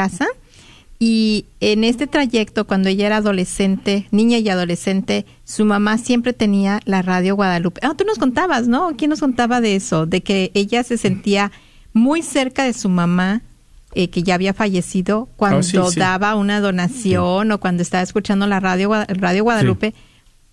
casa. Y en este trayecto, cuando ella era adolescente, niña y adolescente, su mamá siempre tenía la radio Guadalupe. Ah, tú nos contabas, ¿no? ¿Quién nos contaba de eso? De que ella se sentía muy cerca de su mamá, eh, que ya había fallecido, cuando Oh, daba una donación o cuando estaba escuchando la radio, radio Guadalupe,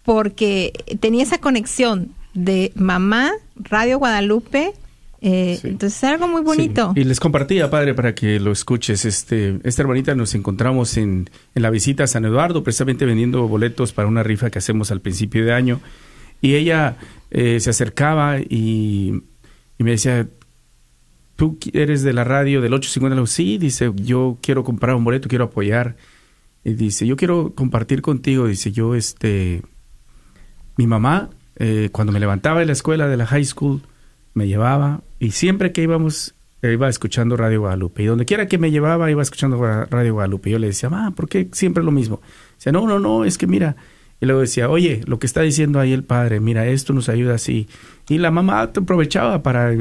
porque tenía esa conexión de mamá, radio Guadalupe. Eh, Sí. Entonces era algo muy bonito. Sí. Y les compartía, padre, para que lo escuches. Este, esta hermanita nos encontramos en, en la visita a San Eduardo, precisamente vendiendo boletos para una rifa que hacemos al principio de año. Y ella eh, se acercaba y, y me decía, ¿tú eres de la radio del 850? Le digo, sí, dice, yo quiero comprar un boleto, quiero apoyar. Y dice, yo quiero compartir contigo, dice, yo, este, mi mamá, eh, cuando me levantaba de la escuela, de la high school, me llevaba y siempre que íbamos, eh, iba escuchando Radio Guadalupe. Y donde quiera que me llevaba, iba escuchando Radio Guadalupe. Yo le decía, ah, ¿por qué siempre lo mismo? Dice, no, no, no, es que mira. Y luego decía, oye, lo que está diciendo ahí el padre, mira, esto nos ayuda así. Y la mamá aprovechaba para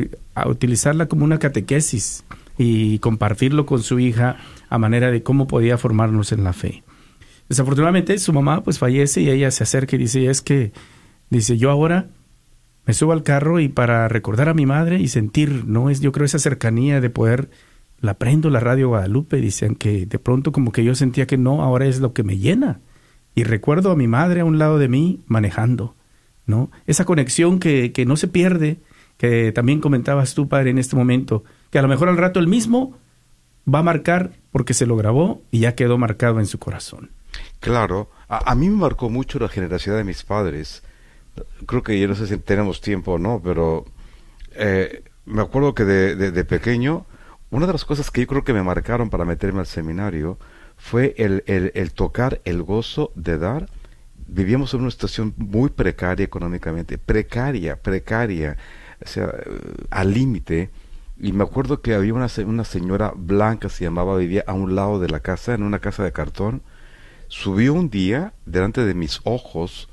utilizarla como una catequesis y compartirlo con su hija a manera de cómo podía formarnos en la fe. Desafortunadamente su mamá pues fallece y ella se acerca y dice, es que, dice, yo ahora me subo al carro y para recordar a mi madre y sentir, no es, yo creo esa cercanía de poder, la prendo la radio Guadalupe, dicen que de pronto como que yo sentía que no, ahora es lo que me llena. Y recuerdo a mi madre a un lado de mí manejando, ¿no? Esa conexión que, que no se pierde, que también comentabas tú, padre, en este momento, que a lo mejor al rato el mismo va a marcar porque se lo grabó y ya quedó marcado en su corazón. Claro, a, a mí me marcó mucho la generosidad de mis padres. Creo que yo no sé si tenemos tiempo o no, pero eh, me acuerdo que de, de- pequeño, una de las cosas que yo creo que me marcaron para meterme al seminario fue el, el- tocar el gozo de dar. Vivíamos en una situación muy precaria económicamente, precaria, precaria, o sea, al límite. Y me acuerdo que había una, una señora blanca, se llamaba, vivía a un lado de la casa, en una casa de cartón. Subió un día delante de mis ojos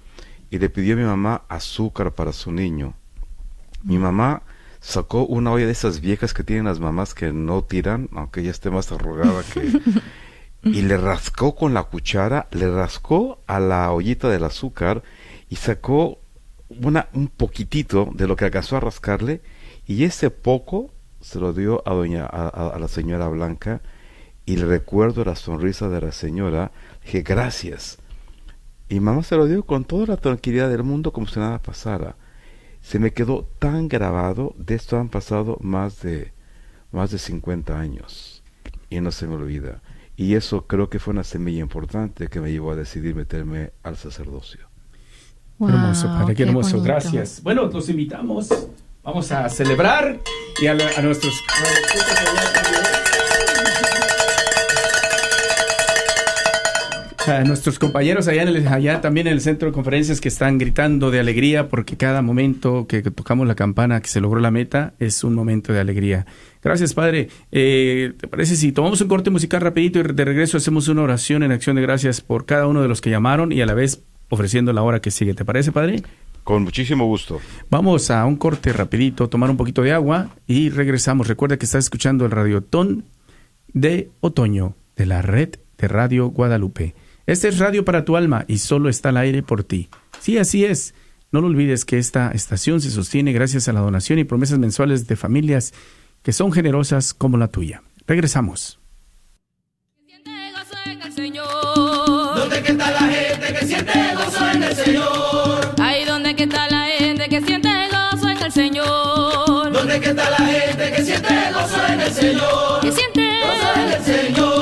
y le pidió a mi mamá azúcar para su niño. Mi mamá sacó una olla de esas viejas que tienen las mamás que no tiran, aunque ya esté más arrugada que... y le rascó con la cuchara, le rascó a la ollita del azúcar y sacó una, un poquitito de lo que alcanzó a rascarle y ese poco se lo dio a doña a, la señora Blanca y le recuerdo la sonrisa de la señora dije gracias y mamá se lo dio con toda la tranquilidad del mundo como si nada pasara se me quedó tan grabado de esto han pasado más de más de 50 años y no se me olvida y eso creo que fue una semilla importante que me llevó a decidir meterme al sacerdocio hermoso, padre, qué, qué hermoso. bonito. Gracias. Bueno, los invitamos. Vamos a celebrar y a, la- a nuestros. A nuestros compañeros allá, en el- allá también en el centro de conferencias que están gritando de alegría porque cada momento que tocamos la campana que se logró la meta es un momento de alegría. Gracias, Padre. Eh, ¿Te parece si tomamos un corte musical rapidito y de regreso hacemos una oración en acción de gracias por cada uno de los que llamaron y a la vez ofreciendo la hora que sigue? ¿Te parece, Padre? con muchísimo gusto Vamos a un corte rapidito, tomar un poquito de agua y regresamos. Recuerda que estás escuchando el radiotón de otoño de la red de Radio Guadalupe. Este es Radio para tu alma y solo está al aire por ti. Sí, así es. No lo olvides que esta estación se sostiene gracias a la donación y promesas mensuales de familias que son generosas como la tuya. Regresamos. ¿Dónde que está la gente que siente gozo en el Señor? Ahí donde que está la gente que siente gozo en el Señor. ¿Dónde que está la gente que siente gozo en el Señor? Que siente gozo en el Señor.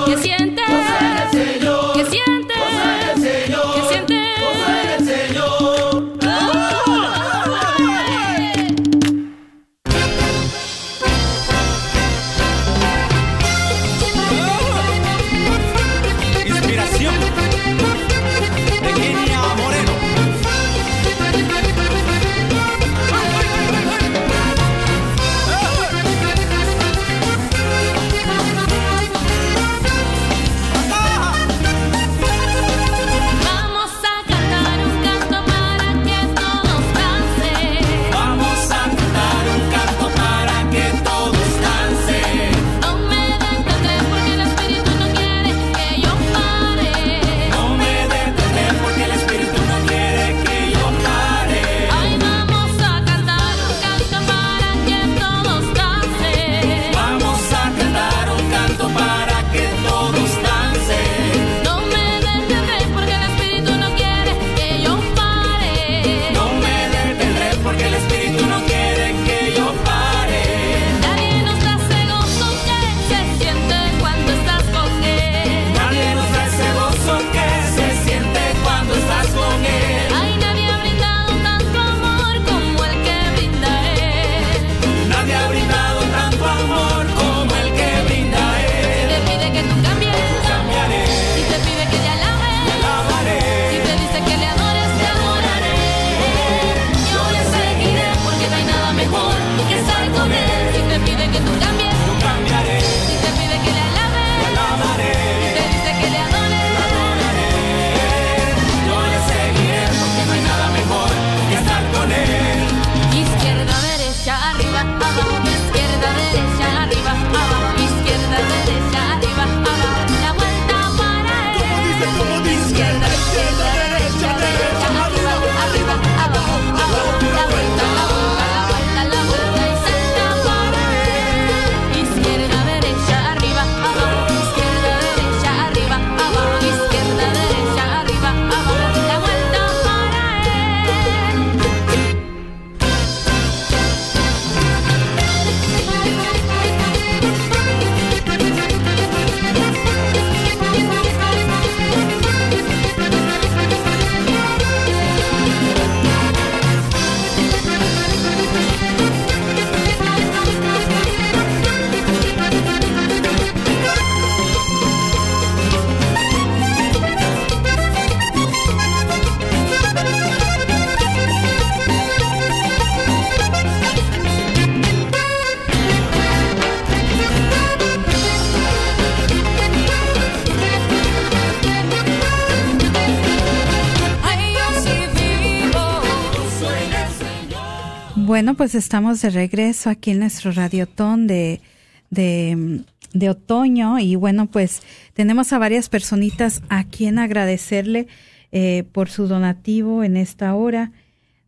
Bueno, pues estamos de regreso aquí en nuestro radiotón de, de, otoño y bueno, pues tenemos a varias personitas a quien agradecerle eh, por su donativo en esta hora.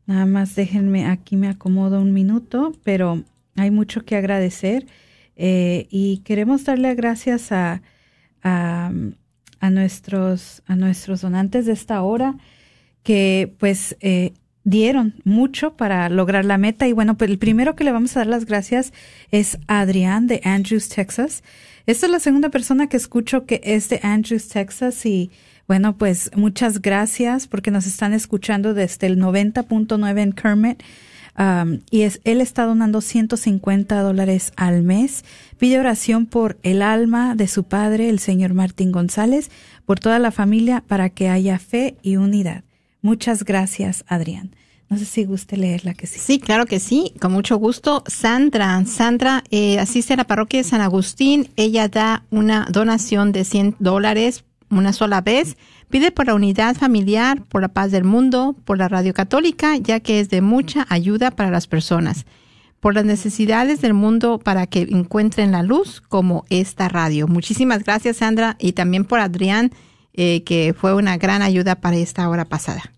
Nada más déjenme, aquí me acomodo un minuto, pero hay mucho que agradecer eh, y queremos darle gracias a, a, a, nuestros, a nuestros donantes de esta hora que pues eh, dieron mucho para lograr la meta. Y bueno, pues el primero que le vamos a dar las gracias es Adrián de Andrews, Texas. Esta es la segunda persona que escucho que es de Andrews, Texas y bueno, pues muchas gracias porque nos están escuchando desde el 90.9 en Kermit. Um, y es, él está donando 150 dólares al mes. Pide oración por el alma de su padre, el señor Martín González, por toda la familia, para que haya fe y unidad. Muchas gracias, Adrián. No sé si guste leerla que sí. Sí, claro que sí, con mucho gusto. Sandra, Sandra eh, asiste a la parroquia de San Agustín. Ella da una donación de 100 dólares una sola vez. Pide por la unidad familiar, por la paz del mundo, por la radio católica, ya que es de mucha ayuda para las personas. Por las necesidades del mundo para que encuentren la luz como esta radio. Muchísimas gracias, Sandra, y también por Adrián, eh, que fue una gran ayuda para esta hora pasada.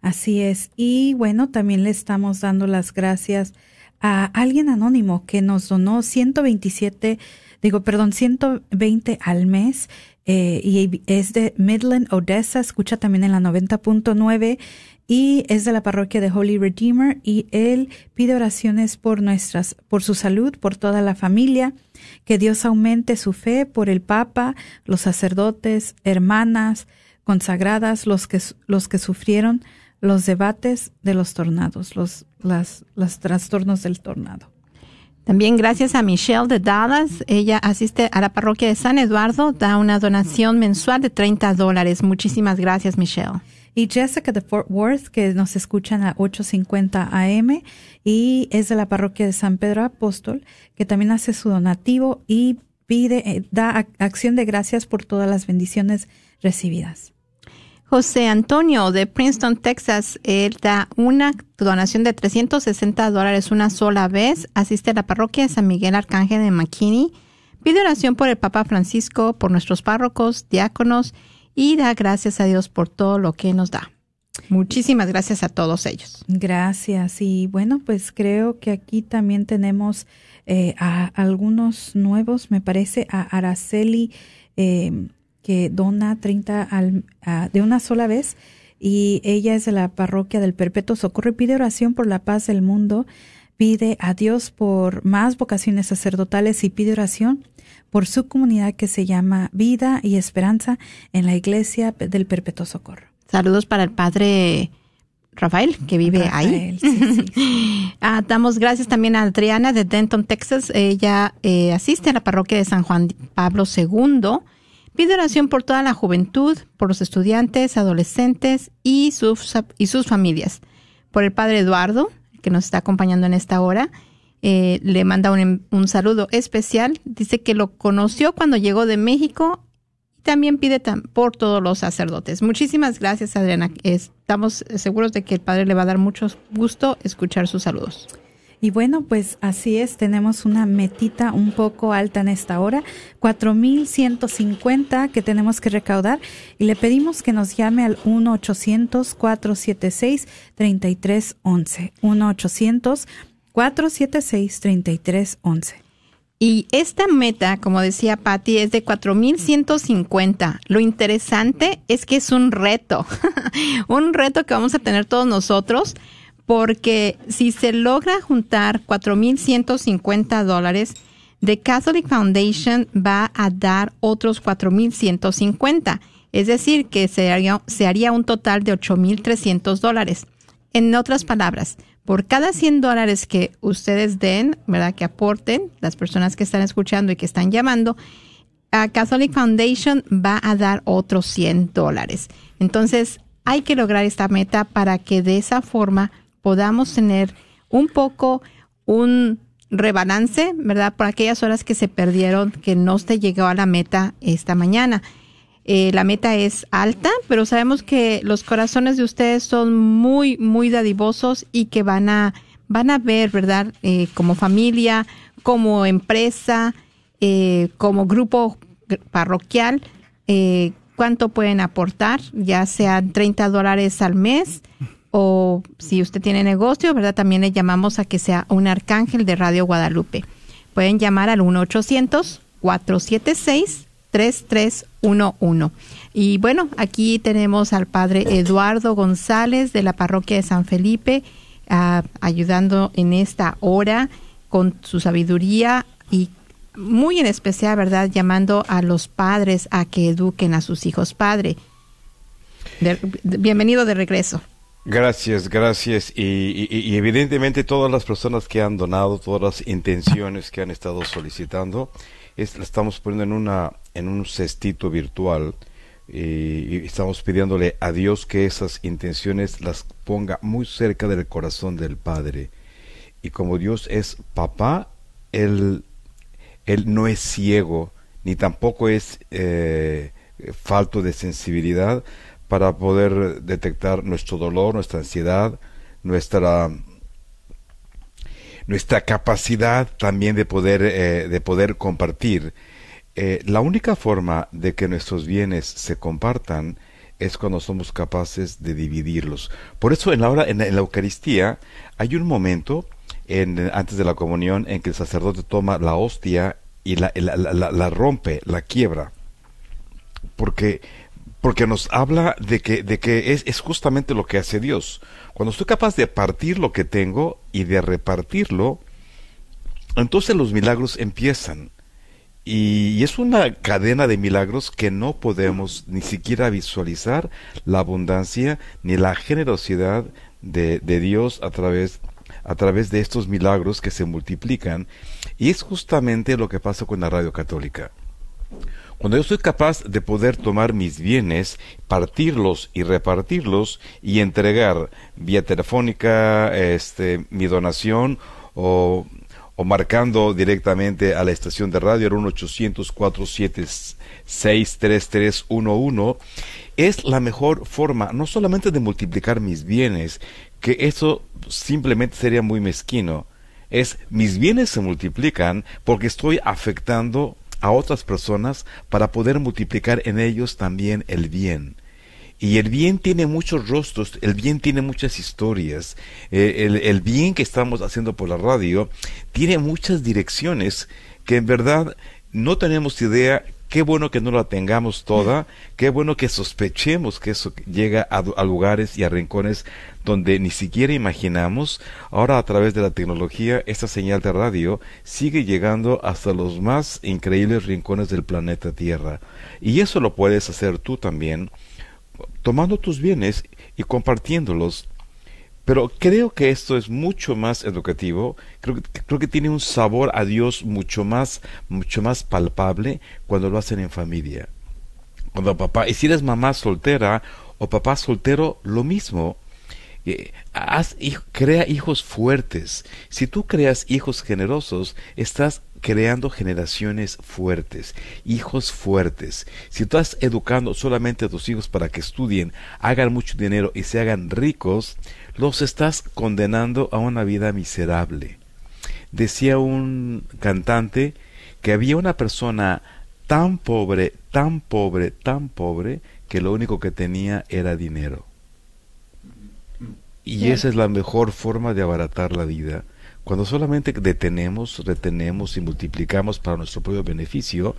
Así es. Y bueno, también le estamos dando las gracias a alguien anónimo que nos donó 127, digo, perdón, 120 al mes eh, y es de Midland, Odessa, escucha también en la 90.9 y es de la parroquia de Holy Redeemer y él pide oraciones por nuestras, por su salud, por toda la familia, que Dios aumente su fe por el Papa, los sacerdotes, hermanas, consagradas, los que, los que sufrieron los debates de los tornados, los, las, los trastornos del tornado. También gracias a Michelle de Dallas. Ella asiste a la parroquia de San Eduardo, da una donación mensual de 30 dólares. Muchísimas gracias, Michelle. Y Jessica de Fort Worth, que nos escuchan a 8.50 AM y es de la parroquia de San Pedro Apóstol, que también hace su donativo y pide, eh, da acción de gracias por todas las bendiciones recibidas. José Antonio de Princeton, Texas, él da una donación de 360 dólares una sola vez, asiste a la parroquia de San Miguel Arcángel de McKinney, pide oración por el Papa Francisco, por nuestros párrocos, diáconos y da gracias a Dios por todo lo que nos da. Muchísimas gracias a todos ellos. Gracias. Y bueno, pues creo que aquí también tenemos eh, a algunos nuevos, me parece, a Araceli. Eh, que dona 30 al, de una sola vez y ella es de la parroquia del Perpetuo Socorro y pide oración por la paz del mundo, pide a Dios por más vocaciones sacerdotales y pide oración por su comunidad que se llama Vida y Esperanza en la iglesia del Perpetuo Socorro. Saludos para el padre Rafael, que vive ahí. Ah, damos gracias también a Adriana de Denton, Texas. Ella eh, asiste a la parroquia de San Juan Pablo II Pide oración por toda la juventud, por los estudiantes, adolescentes y sus, y sus familias. Por el padre Eduardo, que nos está acompañando en esta hora, eh, le manda un, un, saludo especial. Dice que lo conoció cuando llegó de México y también pide por todos los sacerdotes. Muchísimas gracias, Adriana. Estamos seguros de que el Padre le va a dar mucho gusto escuchar sus saludos. Y bueno, pues así es, tenemos una metita un poco alta en esta hora, 4.150 que tenemos que recaudar y le pedimos que nos llame al 1-800-476-3311. 1-800-476-3311. Y esta meta, como decía Patty, es de 4.150. Lo interesante es que es un reto, un reto que vamos a tener todos nosotros porque si se logra juntar 4.150 dólares, The Catholic Foundation va a dar otros 4.150. Es decir, que se haría, se haría un total de 8.300 dólares. En otras palabras, por cada 100 dólares que ustedes den, ¿verdad? Que aporten, las personas que están escuchando y que están llamando, a Catholic Foundation va a dar otros 100 dólares. Entonces, hay que lograr esta meta para que de esa forma podamos tener un poco un rebalance, ¿verdad? Por aquellas horas que se perdieron, que no se llegó a la meta esta mañana. Eh, la meta es alta, pero sabemos que los corazones de ustedes son muy, muy dadivosos y que van a, van a ver, ¿verdad? Eh, como familia, como empresa, eh, como grupo parroquial, eh, cuánto pueden aportar, ya sean 30 dólares al mes o si usted tiene negocio, ¿verdad? También le llamamos a que sea un arcángel de Radio Guadalupe. Pueden llamar al 1-800-476-3311. Y bueno, aquí tenemos al padre Eduardo González de la parroquia de San Felipe, ah, ayudando en esta hora con su sabiduría y muy en especial, ¿verdad? Llamando a los padres a que eduquen a sus hijos. Padre, bienvenido de regreso. Gracias, gracias. Y, evidentemente todas las personas que han donado, todas las intenciones que han estado solicitando, es, la estamos poniendo en, una, en un cestito virtual y, y estamos pidiéndole a Dios que esas intenciones las ponga muy cerca del corazón del Padre. Y como Dios es papá, Él, él no es ciego, ni tampoco es eh, falto de sensibilidad para poder detectar nuestro dolor, nuestra ansiedad, nuestra nuestra capacidad también de poder eh, de poder compartir. Eh, la única forma de que nuestros bienes se compartan es cuando somos capaces de dividirlos. Por eso en la hora en la, Eucaristía hay un momento en, antes de la comunión en que el sacerdote toma la hostia y la rompe, la quiebra, porque porque nos habla de que, de que es, es justamente lo que hace Dios. Cuando estoy capaz de partir lo que tengo y de repartirlo, entonces los milagros empiezan. Y, es una cadena de milagros que no podemos ni siquiera visualizar la abundancia ni la generosidad de, de Dios a través, a través de estos milagros que se multiplican. Y es justamente lo que pasa con la radio católica. Cuando yo soy capaz de poder tomar mis bienes, partirlos y repartirlos y entregar vía telefónica este, mi donación o, o marcando directamente a la estación de radio, era 1-800-476-3311, es la mejor forma no solamente de multiplicar mis bienes, que eso simplemente sería muy mezquino, es mis bienes se multiplican porque estoy afectando a otras personas para poder multiplicar en ellos también el bien. Y el bien tiene muchos rostros, el bien tiene muchas historias, eh, el, el bien que estamos haciendo por la radio tiene muchas direcciones que en verdad no tenemos idea. Qué bueno que no la tengamos toda, qué bueno que sospechemos que eso llega a, lugares y a rincones donde ni siquiera imaginamos. Ahora a través de la tecnología, esta señal de radio sigue llegando hasta los más increíbles rincones del planeta Tierra. Y eso lo puedes hacer tú también, tomando tus bienes y compartiéndolos. Pero creo que esto es mucho más educativo, creo creo que tiene un sabor a Dios mucho más, mucho más palpable cuando lo hacen en familia. Cuando papá, y si eres mamá soltera o papá soltero, lo mismo. Eh, haz, crea hijos fuertes. Si tú creas hijos generosos, estás creando generaciones fuertes, hijos fuertes. Si tú estás educando solamente a tus hijos para que estudien, hagan mucho dinero y se hagan ricos, los estás condenando a una vida miserable. Decía un cantante que había una persona tan pobre, tan pobre, tan pobre, que lo único que tenía era dinero. Y esa es la mejor forma de abaratar la vida. Cuando solamente detenemos, retenemos y multiplicamos para nuestro propio beneficio,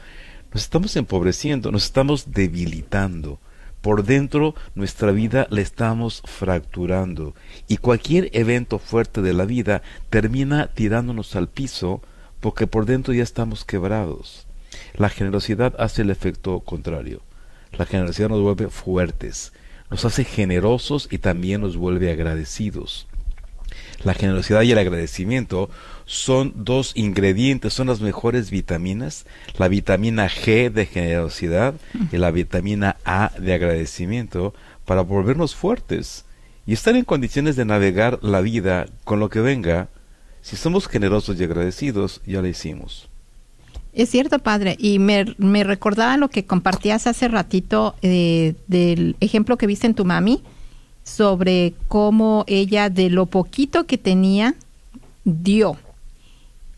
nos estamos empobreciendo, nos estamos debilitando. Por dentro nuestra vida la estamos fracturando y cualquier evento fuerte de la vida termina tirándonos al piso porque por dentro ya estamos quebrados. La generosidad hace el efecto contrario. La generosidad nos vuelve fuertes, nos hace generosos y también nos vuelve agradecidos. La generosidad y el agradecimiento son dos ingredientes, son las mejores vitaminas, la vitamina G de generosidad y la vitamina A de agradecimiento para volvernos fuertes y estar en condiciones de navegar la vida con lo que venga. Si somos generosos y agradecidos, ya lo hicimos. Es cierto, padre. Y me, me recordaba lo que compartías hace ratito eh, del ejemplo que viste en tu mami sobre cómo ella, de lo poquito que tenía, dio.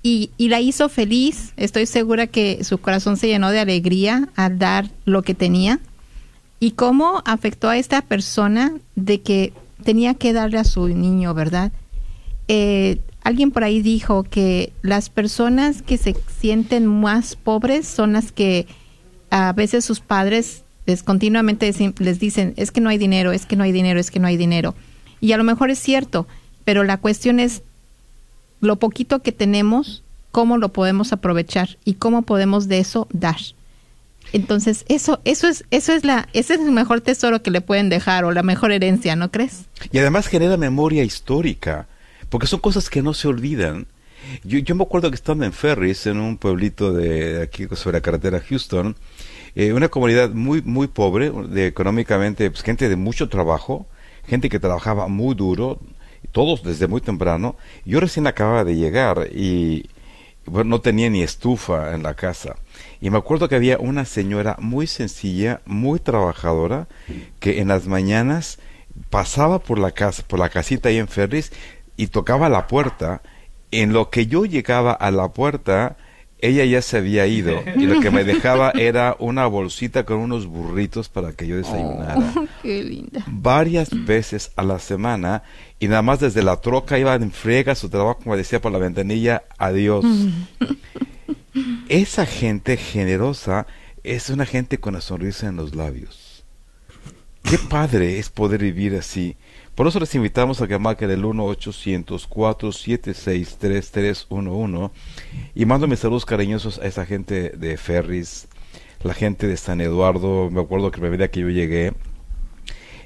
Y, y la hizo feliz. Estoy segura que su corazón se llenó de alegría al dar lo que tenía. Y cómo afectó a esta persona de que tenía que darle a su niño, ¿verdad? Eh, alguien por ahí dijo que las personas que se sienten más pobres son las que a veces sus padres les continuamente les dicen, es que no hay dinero, es que no hay dinero, es que no hay dinero. Y a lo mejor es cierto, pero la cuestión es lo poquito que tenemos, cómo lo podemos aprovechar y cómo podemos de eso dar. Entonces, eso eso es eso es la ese es el mejor tesoro que le pueden dejar o la mejor herencia, ¿no crees? Y además genera memoria histórica, porque son cosas que no se olvidan. Yo, yo me acuerdo que estando en Ferris, en un pueblito de aquí sobre la carretera Houston, eh, una comunidad muy muy pobre, económicamente, pues, gente de mucho trabajo, gente que trabajaba muy duro, todos desde muy temprano. Yo recién acababa de llegar y bueno, no tenía ni estufa en la casa. Y me acuerdo que había una señora muy sencilla, muy trabajadora, que en las mañanas pasaba por la casa, por la casita ahí en Ferris y tocaba la puerta. En lo que yo llegaba a la puerta, ella ya se había ido y lo que me dejaba era una bolsita con unos burritos para que yo desayunara Qué linda. varias veces a la semana y nada más desde la troca iba en friega a su trabajo, como decía por la ventanilla, adiós. Esa gente generosa es una gente con la sonrisa en los labios. Qué padre es poder vivir así. Por eso les invitamos a que marquen el 1-800-476-3311 y mando mis saludos cariñosos a esa gente de Ferris, la gente de San Eduardo. Me acuerdo que la primera que yo llegué,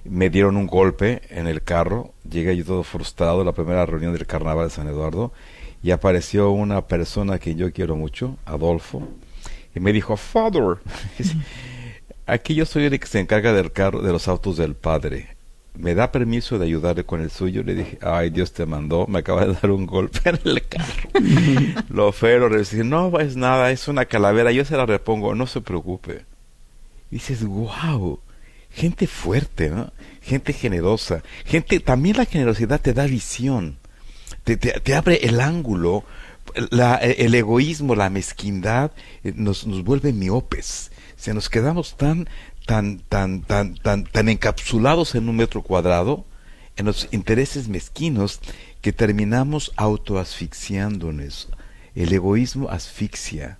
me dieron un golpe en el carro, llegué yo todo frustrado a la primera reunión del carnaval de San Eduardo y apareció una persona que yo quiero mucho, Adolfo, y me dijo, Father, aquí yo soy el que se encarga del carro, de los autos del padre. ¿Me da permiso de ayudarle con el suyo? Le dije, ay, Dios te mandó, me acaba de dar un golpe en el carro. Lo feo, le dije, no es nada, es una calavera, yo se la repongo, no se preocupe. Y dices, wow, gente fuerte, ¿no? Gente generosa. Gente, también la generosidad te da visión. Te, te, te abre el ángulo. La, el egoísmo, la mezquindad eh, nos, nos vuelve miopes. Si nos quedamos tan, tan, tan, tan, tan, tan encapsulados en un metro cuadrado, en los intereses mezquinos, que terminamos autoasfixiándonos. El egoísmo asfixia.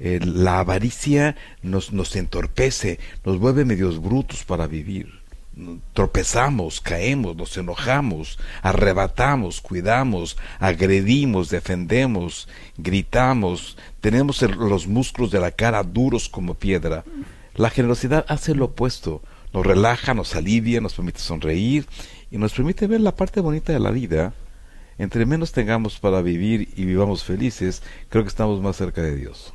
La avaricia nos, nos entorpece, nos vuelve medios brutos para vivir. Tropezamos, caemos, nos enojamos, arrebatamos, cuidamos, agredimos, defendemos, gritamos, tenemos los músculos de la cara duros como piedra. La generosidad hace lo opuesto, nos relaja, nos alivia, nos permite sonreír y nos permite ver la parte bonita de la vida. Entre menos tengamos para vivir y vivamos felices, creo que estamos más cerca de Dios.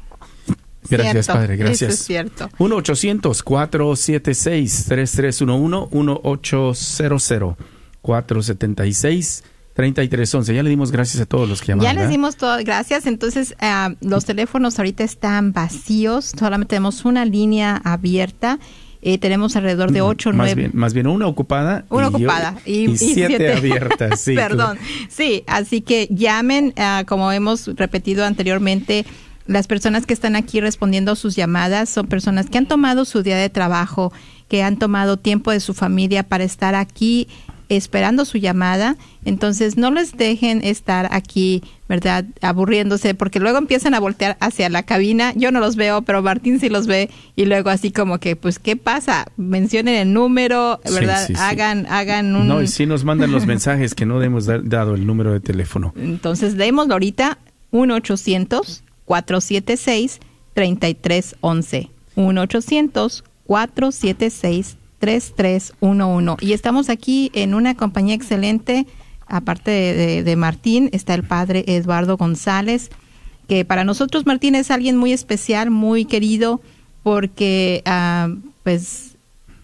Gracias, Cierto, Padre, gracias. Eso es cierto. 1-800-476-3311, 1-800-476-3311. Ya le dimos gracias a todos los que llamaron. Ya les dimos todo, gracias. Entonces, ah, los teléfonos ahorita están vacíos, solamente tenemos una línea abierta. Eh, tenemos alrededor de 8 o más 9. bien, más bien una ocupada. Una y yo- ocupada y, y siete, abiertas. Sí, Perdón. Sí, así que llamen, ah, como hemos repetido anteriormente, las personas que están aquí respondiendo sus llamadas son personas que han tomado su día de trabajo, que han tomado tiempo de su familia para estar aquí esperando su llamada. Entonces, no les dejen estar aquí, ¿verdad? Aburriéndose, porque luego empiezan a voltear hacia la cabina. Yo no los veo, pero Martín sí los ve. Y luego así como que, pues, ¿qué pasa? Mencionen el número, ¿verdad? sí, sí. Hagan, hagan un... No, y sí nos mandan los mensajes que no hemos da- dado el número de teléfono. Entonces, démoslo ahorita, 1-800-476-3311. 1-800-476-3311. Y estamos aquí en una compañía excelente. Aparte de Martín, está el padre Eduardo González, que para nosotros Martín es alguien muy especial, muy querido, porque ah, pues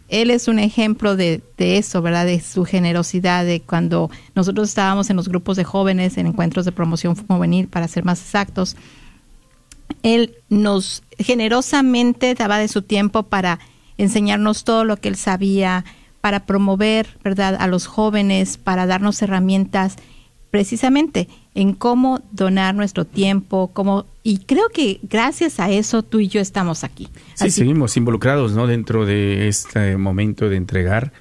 él es un ejemplo de, de eso, ¿verdad? De su generosidad, de cuando nosotros estábamos en los grupos de jóvenes, en encuentros de promoción juvenil, para ser más exactos, él nos generosamente daba de su tiempo para enseñarnos todo lo que él sabía, para promover, ¿verdad?, a los jóvenes, para darnos herramientas. precisamente en cómo donar nuestro tiempo, cómo y creo que gracias a eso tú y yo estamos aquí. Sí, Así- seguimos involucrados, ¿no? Dentro de este momento de entregar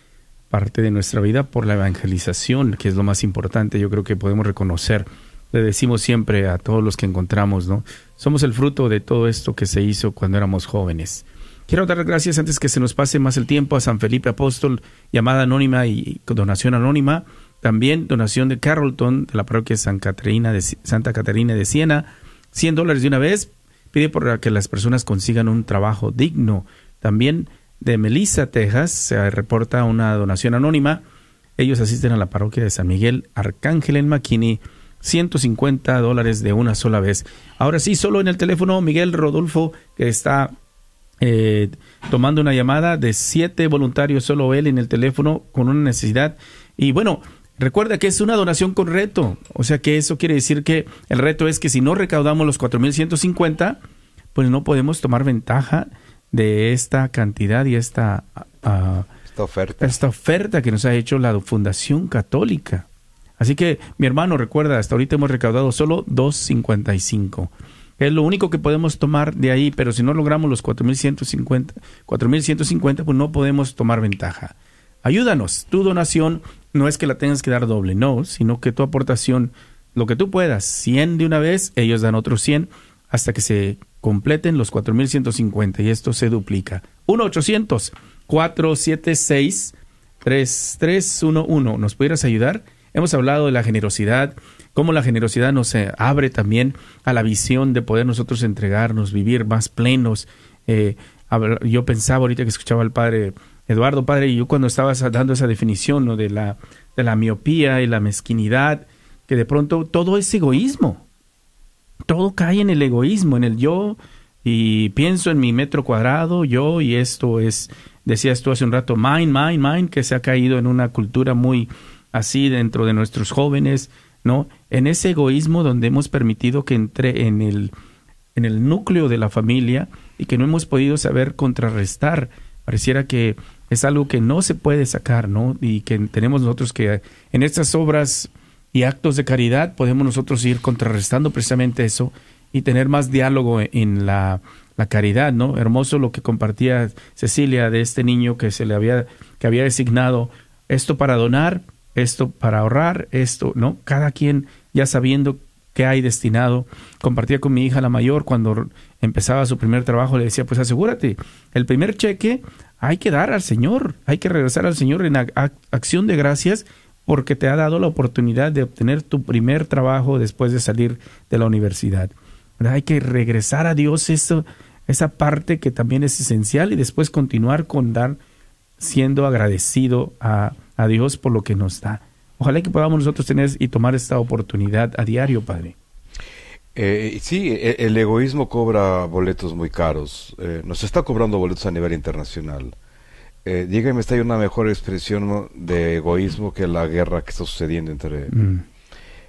parte de nuestra vida por la evangelización, que es lo más importante. Yo creo que podemos reconocer. Le decimos siempre a todos los que encontramos, ¿no? Somos el fruto de todo esto que se hizo cuando éramos jóvenes. Quiero dar gracias antes que se nos pase más el tiempo a San Felipe Apóstol, llamada anónima y donación anónima. También donación de Carrollton, de la parroquia de Santa Caterina de Siena. 100 dólares de una vez. Pide por que las personas consigan un trabajo digno. También de Melissa, Texas, se reporta una donación anónima. Ellos asisten a la parroquia de San Miguel Arcángel en McKinney. 150 dólares de una sola vez. Ahora sí, solo en el teléfono Miguel Rodolfo, que está eh, tomando una llamada de siete voluntarios, solo él en el teléfono con una necesidad. Y bueno, recuerda que es una donación con reto. O sea que eso quiere decir que el reto es que si no recaudamos los 4.150, pues no podemos tomar ventaja de esta cantidad y esta, ah, Esta oferta. esta oferta que nos ha hecho la Fundación Católica. Así que, mi hermano, recuerda, hasta ahorita hemos recaudado solo 2.55. Es lo único que podemos tomar de ahí, pero si no logramos los 4.150, 4.150, pues no podemos tomar ventaja. Ayúdanos. Tu donación no es que la tengas que dar doble, no, sino que tu aportación, lo que tú puedas, 100 de una vez, ellos dan otros 100 hasta que se completen los 4.150 y esto se duplica. 1-800-476-3311. ¿Nos pudieras ayudar? Hemos hablado de la generosidad, cómo la generosidad nos eh, abre también a la visión de poder nosotros entregarnos, vivir más plenos. Eh, yo pensaba ahorita que escuchaba al padre Eduardo, padre, y yo cuando estaba esa- dando esa definición ¿no? de, la, de la miopía y la mezquinidad, que de pronto todo es egoísmo todo cae en el egoísmo, en el yo, y pienso en mi metro cuadrado, yo, y esto es, decías tú hace un rato, mine, mine, mine, que se ha caído en una cultura muy así dentro de nuestros jóvenes, En ese egoísmo donde hemos permitido que entre en el, en el núcleo de la familia y que no hemos podido saber contrarrestar. Pareciera que es algo que no se puede sacar, ¿no? Y que tenemos nosotros que en estas obras y actos de caridad podemos nosotros ir contrarrestando precisamente eso y tener más diálogo en la, la caridad, ¿no? Hermoso lo que compartía Cecilia de este niño que se le había que había designado esto para donar, esto para ahorrar, esto, ¿no? Cada quien ya sabiendo qué hay destinado. Compartía con mi hija la mayor cuando empezaba su primer trabajo, le decía, pues asegúrate, el primer cheque hay que dar al Señor, hay que regresar al Señor en ac- ac- acción de gracias porque te ha dado la oportunidad de obtener tu primer trabajo después de salir de la universidad. Hay que regresar a Dios eso, esa parte que también es esencial y después continuar con dar siendo agradecido a, a Dios por lo que nos da. Ojalá que podamos nosotros tener y tomar esta oportunidad a diario, Padre. Eh, sí, e- el egoísmo cobra boletos muy caros. Eh, nos está cobrando boletos a nivel internacional. Eh, dígame, ¿está hay una mejor expresión de egoísmo que la guerra que está sucediendo entre, Mm.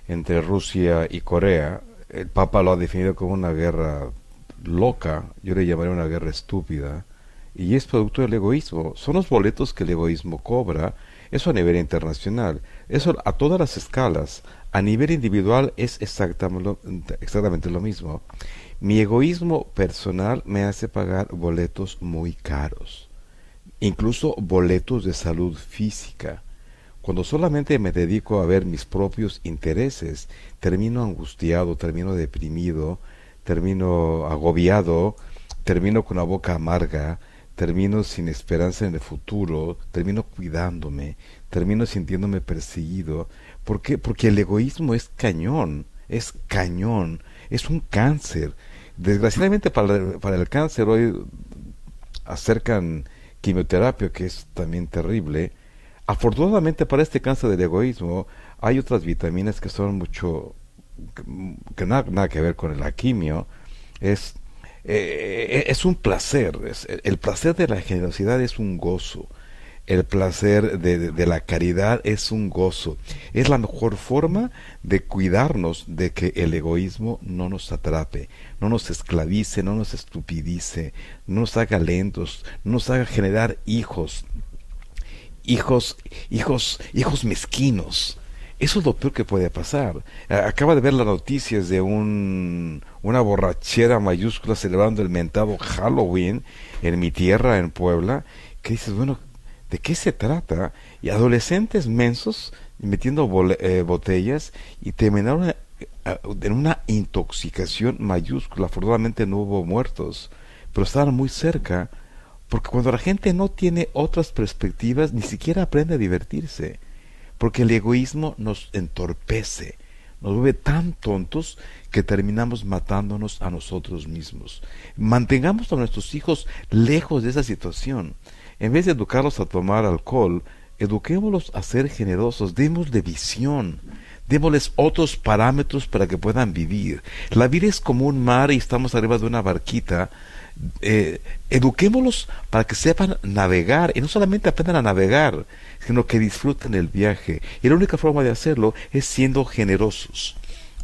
entre Rusia y Corea? El Papa lo ha definido como una guerra loca, yo le llamaría una guerra estúpida, y es producto del egoísmo. Son los boletos que el egoísmo cobra, eso a nivel internacional, eso a todas las escalas. A nivel individual es exactamente lo, mismo. Mi egoísmo personal me hace pagar boletos muy caros, incluso boletos de salud física. Cuando solamente me dedico a ver mis propios intereses, termino angustiado, termino deprimido, termino agobiado, termino con la boca amarga, termino sin esperanza en el futuro, termino cuidándome, termino sintiéndome perseguido. ¿Por qué? Porque el egoísmo es cañón, es cañón, es un cáncer. Desgraciadamente para el, para el cáncer hoy acercan quimioterapia, que es también terrible. Afortunadamente para este cáncer del egoísmo hay otras vitaminas que son mucho que nada, nada que ver con la quimio. Es eh, es un placer. El placer de la generosidad es un gozo. El placer de, la caridad es un gozo. Es la mejor forma de cuidarnos de que el egoísmo no nos atrape, no nos esclavice, no nos estupidice, no nos haga lentos, no nos haga generar hijos, hijos, hijos, hijos mezquinos. Eso es lo peor que puede pasar. Acaba de ver las noticias de un, una borrachera mayúscula celebrando el mentado Halloween en mi tierra, en Puebla, que dices, bueno, ¿de qué se trata? Y adolescentes mensos metiendo eh, botellas y terminaron eh, en una intoxicación mayúscula. Afortunadamente no hubo muertos, pero estaban muy cerca, porque cuando la gente no tiene otras perspectivas, ni siquiera aprende a divertirse porque el egoísmo nos entorpece, nos vuelve tan tontos que terminamos matándonos a nosotros mismos. Mantengamos a nuestros hijos lejos de esa situación. En vez de educarlos a tomar alcohol, eduquémoslos a ser generosos, démosle visión, démosles otros parámetros para que puedan vivir. La vida es como un mar y estamos arriba de una barquita eh, eduquémoslos para que sepan navegar y no solamente aprendan a navegar, sino que disfruten el viaje. Y la única forma de hacerlo es siendo generosos.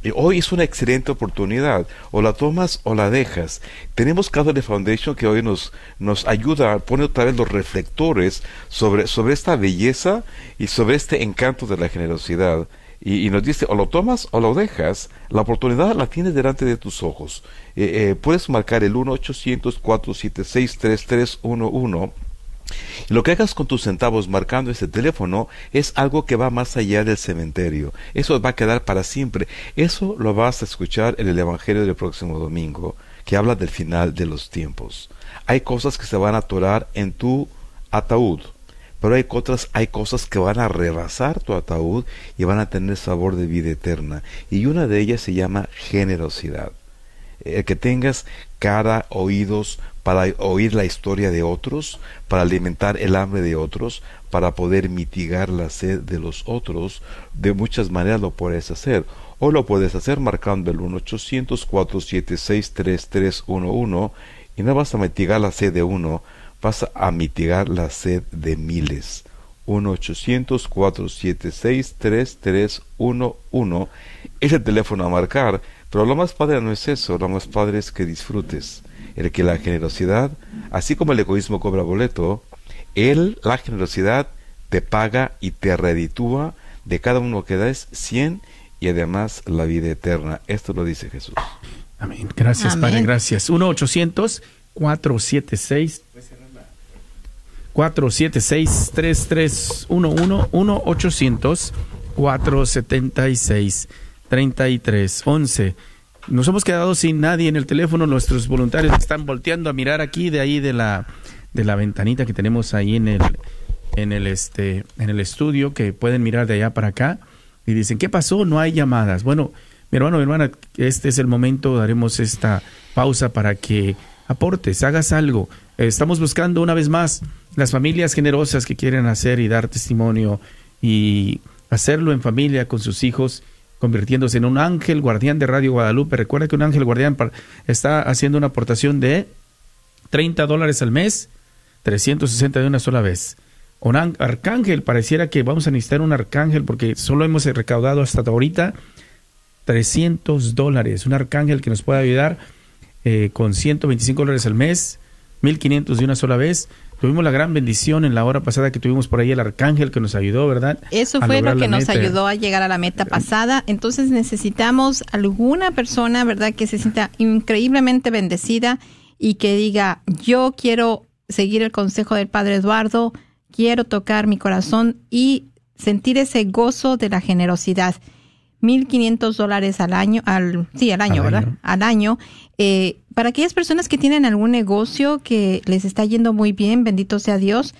Y hoy es una excelente oportunidad. O la tomas o la dejas. Tenemos Catholic Foundation que hoy nos, nos ayuda, pone otra vez los reflectores sobre, sobre esta belleza y sobre este encanto de la generosidad. Y, nos dice, o lo tomas o lo dejas. La oportunidad la tienes delante de tus ojos. Eh, eh, puedes marcar el 1-800-476-3311. Y lo que hagas con tus centavos marcando ese teléfono es algo que va más allá del cementerio. Eso va a quedar para siempre. Eso lo vas a escuchar en el Evangelio del próximo domingo, que habla del final de los tiempos. Hay cosas que se van a atorar en tu ataúd, pero hay otras, hay cosas que van a rebasar tu ataúd y van a tener sabor de vida eterna. Y una de ellas se llama generosidad. El que tengas cara, oídos para oír la historia de otros, para alimentar el hambre de otros, para poder mitigar la sed de los otros, de muchas maneras lo puedes hacer. O lo puedes hacer marcando el 1-800-476-3311 y no vas a mitigar la sed de uno, vas a mitigar la sed de miles. 1-800-476-3311 es el teléfono a marcar, pero lo más padre no es eso, lo más padre es que disfrutes, el que la generosidad, así como el egoísmo cobra boleto, él, la generosidad, te paga y te reditúa de cada uno que das 100 y además la vida eterna. Esto lo dice Jesús. Amén. Gracias, Amén. Padre, gracias. 1-800-476. 476-3311, 1-800-476-3311. Nos hemos quedado sin nadie en el teléfono, nuestros voluntarios están volteando a mirar aquí de ahí de la de la ventanita que tenemos ahí en el en el este en el estudio que pueden mirar de allá para acá y dicen, "¿Qué pasó? No hay llamadas." Bueno, mi hermano, mi hermana, este es el momento, daremos esta pausa para que aportes, hagas algo. Estamos buscando una vez más las familias generosas que quieren hacer y dar testimonio y hacerlo en familia con sus hijos, convirtiéndose en un ángel guardián de Radio Guadalupe. Recuerda que un ángel guardián está haciendo una aportación de 30 dólares al mes, 360 de una sola vez. Un arcángel, pareciera que vamos a necesitar un arcángel porque solo hemos recaudado hasta ahorita 300 dólares. Un arcángel que nos pueda ayudar eh, con 125 dólares al mes, 1500 de una sola vez. Tuvimos la gran bendición en la hora pasada que tuvimos por ahí el arcángel que nos ayudó, ¿verdad? Eso A fue lo que nos meta. ayudó a llegar a la meta pasada. Entonces necesitamos alguna persona, ¿verdad?, que se sienta increíblemente bendecida y que diga, yo quiero seguir el consejo del Padre Eduardo, quiero tocar mi corazón y sentir ese gozo de la generosidad. 1.500 dólares al año, al, sí, al año, Al ¿verdad? año. Al año. Eh, para aquellas personas que tienen algún negocio que les está yendo muy bien, bendito sea Dios.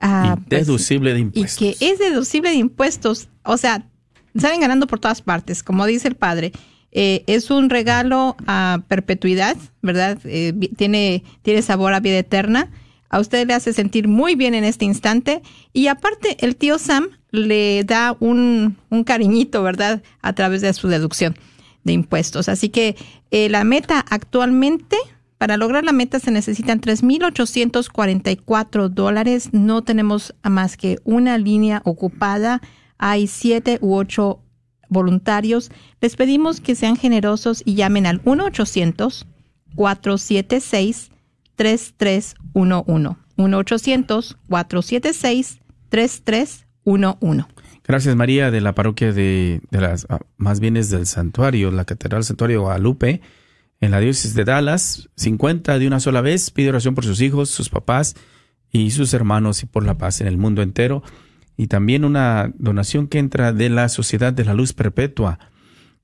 ah, Y pues, deducible de y impuestos. que es deducible de impuestos. O sea, salen ganando por todas partes, como dice el padre. Eh, es un regalo a perpetuidad, ¿verdad? Eh, tiene, tiene sabor a vida eterna. A usted le hace sentir muy bien en este instante. Y aparte, el tío Sam le da un, un cariñito, ¿verdad? A través de su deducción de impuestos. Así que eh, la meta actualmente, para lograr la meta se necesitan 3.844 dólares. No tenemos más que una línea ocupada. Hay siete u ocho voluntarios. Les pedimos que sean generosos y llamen al 1-800-476-3311. 1-800-476-3311. Gracias María de la parroquia de, de las, ah, más bien es del santuario, la Catedral Santuario Guadalupe, en la diócesis de Dallas, 50 de una sola vez, pide oración por sus hijos, sus papás y sus hermanos y por la paz en el mundo entero. Y también una donación que entra de la Sociedad de la Luz Perpetua.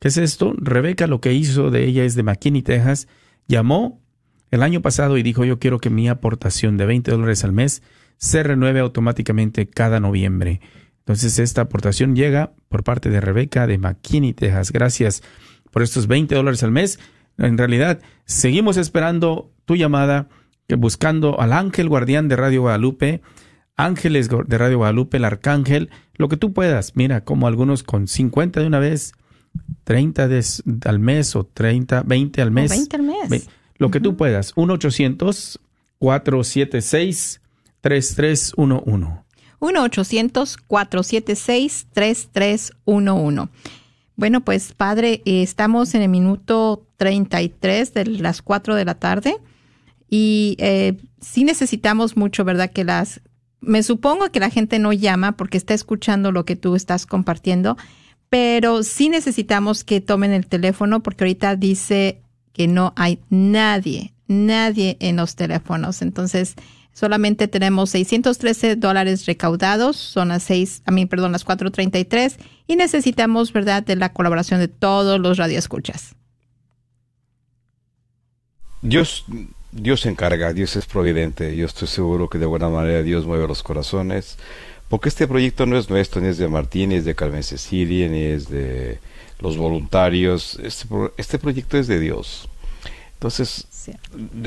¿Qué es esto? Rebeca lo que hizo de ella es de McKinney, Texas. Llamó el año pasado y dijo yo quiero que mi aportación de 20 dólares al mes se renueve automáticamente cada noviembre. Entonces esta aportación llega por parte de Rebeca de McKinney, Texas. Gracias por estos 20 dólares al mes. En realidad, seguimos esperando tu llamada, buscando al ángel guardián de Radio Guadalupe, ángeles de Radio Guadalupe, el arcángel, lo que tú puedas. Mira, como algunos con 50 de una vez, 30 al mes o 30, 20 al mes. 20 al mes. lo que tú puedas. 1-800-476-3311. 1-800-476-3311. Bueno, pues padre, eh, estamos en el minuto 33 de las 4 de la tarde y eh, sí necesitamos mucho, ¿verdad? Que las... Me supongo que la gente no llama porque está escuchando lo que tú estás compartiendo, pero sí necesitamos que tomen el teléfono porque ahorita dice que no hay nadie, nadie en los teléfonos. Entonces, solamente tenemos 613 dólares recaudados, son las seis, a mí, perdón, las 433 y necesitamos, ¿verdad?, de la colaboración de todos los radioescuchas. Dios, Dios se encarga, Dios es providente. Yo estoy seguro que de buena manera Dios mueve los corazones. Porque este proyecto no es nuestro, ni es de Martín, ni es de Carmen Cecilia, ni es de los voluntarios. Este, este proyecto es de Dios. Entonces,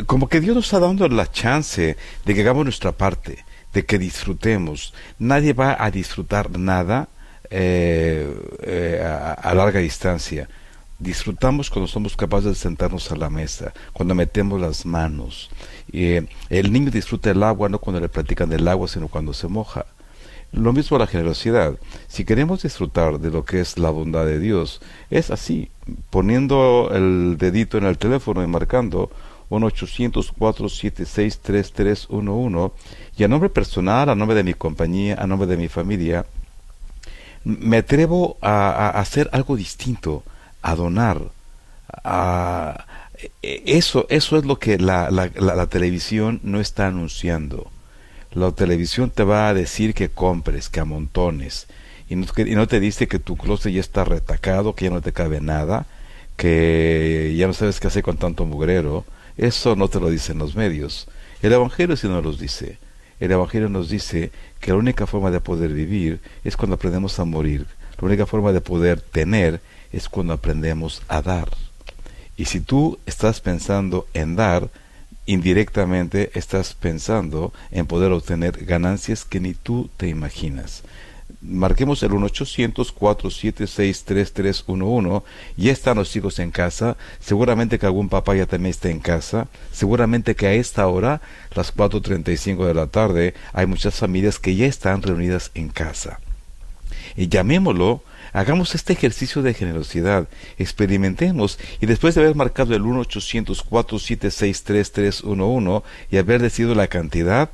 como que Dios nos está dando la chance de que hagamos nuestra parte, de que disfrutemos. Nadie va a disfrutar nada eh, eh, a, larga distancia. Disfrutamos cuando somos capaces de sentarnos a la mesa, cuando metemos las manos. Eh, el niño disfruta el agua no cuando le platican del agua, sino cuando se moja. Lo mismo la generosidad. Si queremos disfrutar de lo que es la bondad de Dios, es así, poniendo el dedito en el teléfono y marcando 1-800-476-3311 y a nombre personal, a nombre de mi compañía, a nombre de mi familia, me atrevo a, hacer algo distinto, a donar. A, eso, eso es lo que la televisión no está anunciando la televisión te va a decir que compres, que amontones, y no, y no te dice que tu closet ya está retacado, que ya no te cabe nada, que ya no sabes qué hacer con tanto mugrero. Eso no te lo dicen los medios. El Evangelio sí nos los dice. El Evangelio nos dice que la única forma de poder vivir es cuando aprendemos a morir. La única forma de poder tener es cuando aprendemos a dar. Y si tú estás pensando en dar, indirectamente estás pensando en poder obtener ganancias que ni tú te imaginas. Marquemos el 1-800-476-3311. Ya están los hijos en casa. Seguramente que algún papá ya también está en casa. Seguramente que a esta hora, las 4.35 de la tarde, hay muchas familias que ya están reunidas en casa. Y llamémoslo Hagamos este ejercicio de generosidad, experimentemos y después de haber marcado el 1-800-476-3311 y haber decidido la cantidad,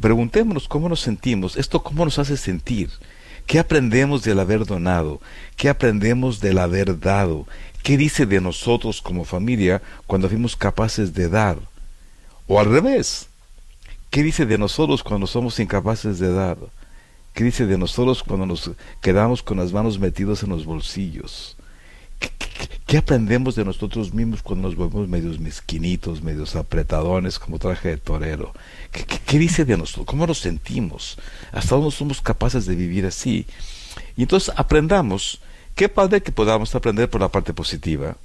preguntémonos cómo nos sentimos, esto cómo nos hace sentir, qué aprendemos del haber donado, qué aprendemos del haber dado, qué dice de nosotros como familia cuando fuimos capaces de dar, o al revés, qué dice de nosotros cuando somos incapaces de dar. ¿Qué dice de nosotros cuando nos quedamos con las manos metidas en los bolsillos? ¿Qué, aprendemos de nosotros mismos cuando nos volvemos medios mezquinitos, medios apretadones como traje de torero? ¿Qué, dice de nosotros? ¿Cómo nos sentimos? ¿Hasta dónde somos capaces de vivir así? Y entonces aprendamos, qué padre que podamos aprender por la parte positiva,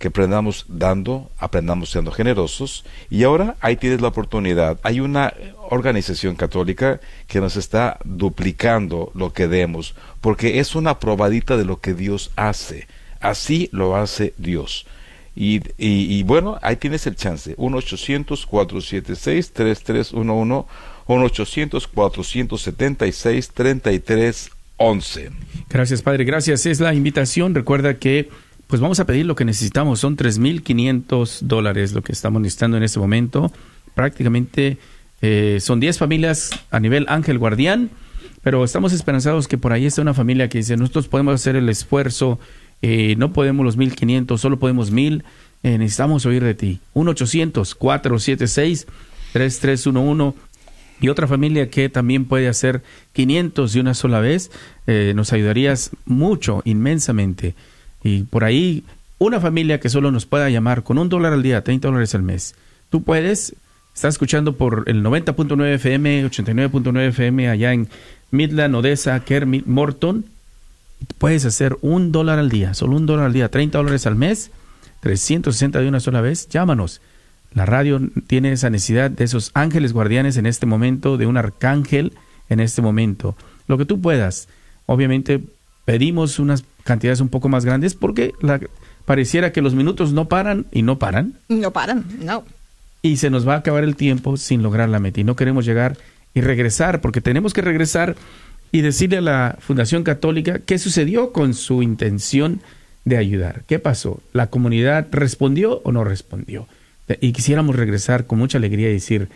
que aprendamos dando, aprendamos siendo generosos. Y ahora ahí tienes la oportunidad. Hay una organización católica que nos está duplicando lo que demos, porque es una probadita de lo que Dios hace. Así lo hace Dios. Y, y, bueno, ahí tienes el chance. 1-800-476-3311, 1-800-476-3311. Gracias, Padre. Gracias. Es la invitación. Recuerda que pues vamos a pedir lo que necesitamos. Son 3.500 dólares lo que estamos necesitando en este momento. Prácticamente eh, son 10 familias a nivel Ángel Guardián Pero estamos esperanzados que por ahí está una familia que dice, nosotros podemos hacer el esfuerzo, eh, no podemos los 1500, solo podemos 1000, eh, necesitamos oír de ti. 1-800-476-3311. Y otra familia que también puede hacer 500 de una sola vez, eh, nos ayudarías mucho, inmensamente. Y por ahí, una familia que solo nos pueda llamar con un dólar al día, 30 dólares al mes. Tú puedes, estás escuchando por el 90.9 FM, 89.9 FM allá en Midland, Odessa, Kermit, Morton. Puedes hacer un dólar al día, solo un dólar al día, 30 dólares al mes, 360 de una sola vez. Llámanos. La radio tiene esa necesidad de esos ángeles guardianes en este momento, de un arcángel en este momento. Lo que tú puedas. Obviamente pedimos unas cantidades un poco más grandes porque la, pareciera que los minutos no paran y no paran. No paran, no. Y se nos va a acabar el tiempo sin lograr la meta. Y no queremos llegar y regresar porque tenemos que regresar y decirle a la Fundación Católica qué sucedió con su intención de ayudar. ¿Qué pasó? ¿La comunidad respondió o no respondió? Y quisiéramos regresar con mucha alegría y decir,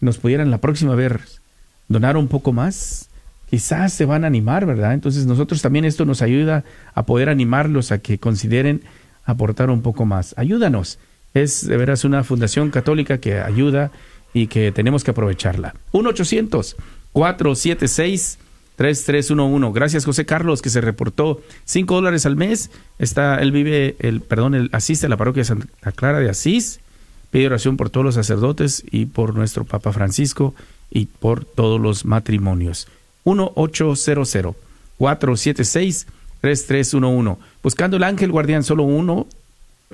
nos pudieran la próxima vez donar un poco más, quizás se van a animar, ¿verdad? Entonces nosotros también esto nos ayuda a poder animarlos a que consideren aportar un poco más. Ayúdanos. Es de veras una fundación católica que ayuda y que tenemos que aprovecharla. 1-800-476-3311. Gracias José Carlos que se reportó 5 dólares al mes. Está, él vive, el, perdón, él asiste a la parroquia de Santa Clara de Asís. Pide oración por todos los sacerdotes y por nuestro Papa Francisco y por todos los matrimonios. 1-800-476-3311. Buscando el ángel guardián, solo uno.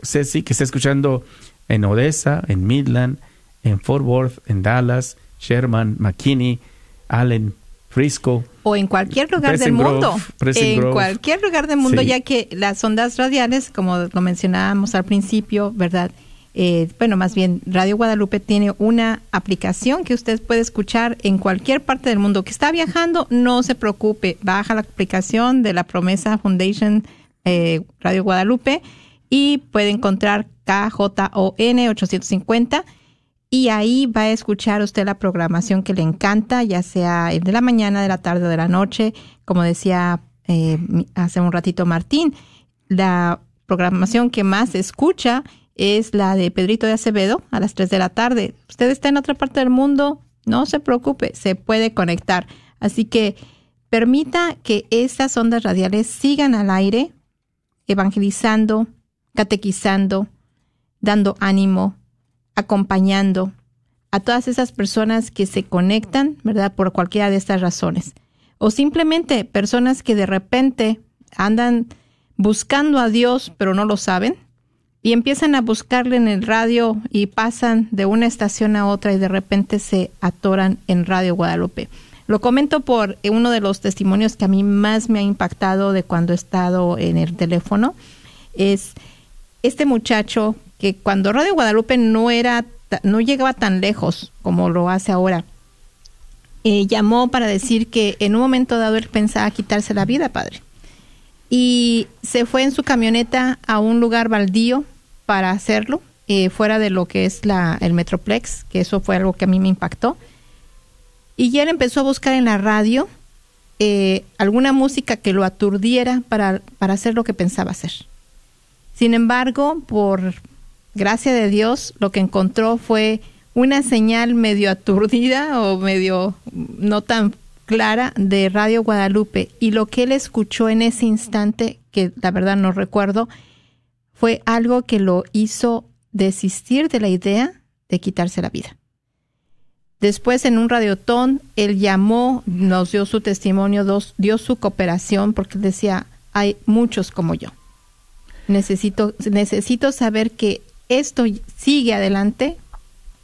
Ceci, que está escuchando en Odessa, en Midland, en Fort Worth, en Dallas, Sherman, McKinney, Allen, Frisco. O en cualquier lugar del mundo. en cualquier lugar del mundo, ya que las ondas radiales, como lo mencionábamos al principio, ¿verdad? Eh, bueno, más bien, Radio Guadalupe tiene una aplicación que usted puede escuchar en cualquier parte del mundo. Que está viajando, no se preocupe, baja la aplicación de la Promesa Foundation eh, Radio Guadalupe y puede encontrar KJON 850 y ahí va a escuchar usted la programación que le encanta, ya sea el de la mañana, de la tarde o de la noche, como decía eh, hace un ratito Martín, la programación que más escucha es la de Pedrito de Acevedo a las 3 de la tarde. Usted está en otra parte del mundo, no se preocupe, se puede conectar. Así que permita que estas ondas radiales sigan al aire, evangelizando, catequizando, dando ánimo, acompañando a todas esas personas que se conectan, ¿verdad? Por cualquiera de estas razones. O simplemente personas que de repente andan buscando a Dios pero no lo saben y empiezan a buscarle en el radio y pasan de una estación a otra y de repente se atoran en Radio Guadalupe. Lo comento por uno de los testimonios que a mí más me ha impactado de cuando he estado en el teléfono. Es este muchacho que cuando Radio Guadalupe no era, no llegaba tan lejos como lo hace ahora, eh, llamó para decir que en un momento dado él pensaba quitarse la vida, padre. Y se fue en su camioneta a un lugar baldío para hacerlo, eh, fuera de lo que es el Metroplex, que eso fue algo que a mí me impactó. Y ya él empezó a buscar en la radio eh, alguna música que lo aturdiera para, para hacer lo que pensaba hacer. Sin embargo, por gracia de Dios, lo que encontró fue una señal medio aturdida o medio no tan clara de Radio Guadalupe y lo que él escuchó en ese instante, que la verdad no recuerdo, fue algo que lo hizo desistir de la idea de quitarse la vida. Después en un radiotón, él llamó, nos dio su testimonio, dio su cooperación porque decía, hay muchos como yo. Necesito, necesito saber que esto sigue adelante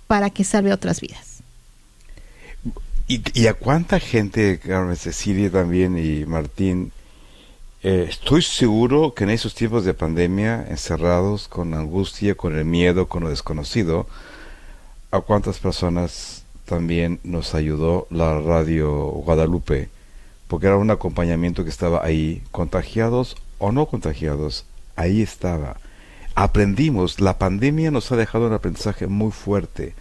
para que salve otras vidas. ¿Y, a cuánta gente, Carmen Cecilia también y Martín, eh, estoy seguro que en esos tiempos de pandemia, encerrados con angustia, con el miedo, con lo desconocido, a cuántas personas también nos ayudó la radio Guadalupe, porque era un acompañamiento que estaba ahí, contagiados o no contagiados, ahí estaba. Aprendimos, la pandemia nos ha dejado un aprendizaje muy fuerte.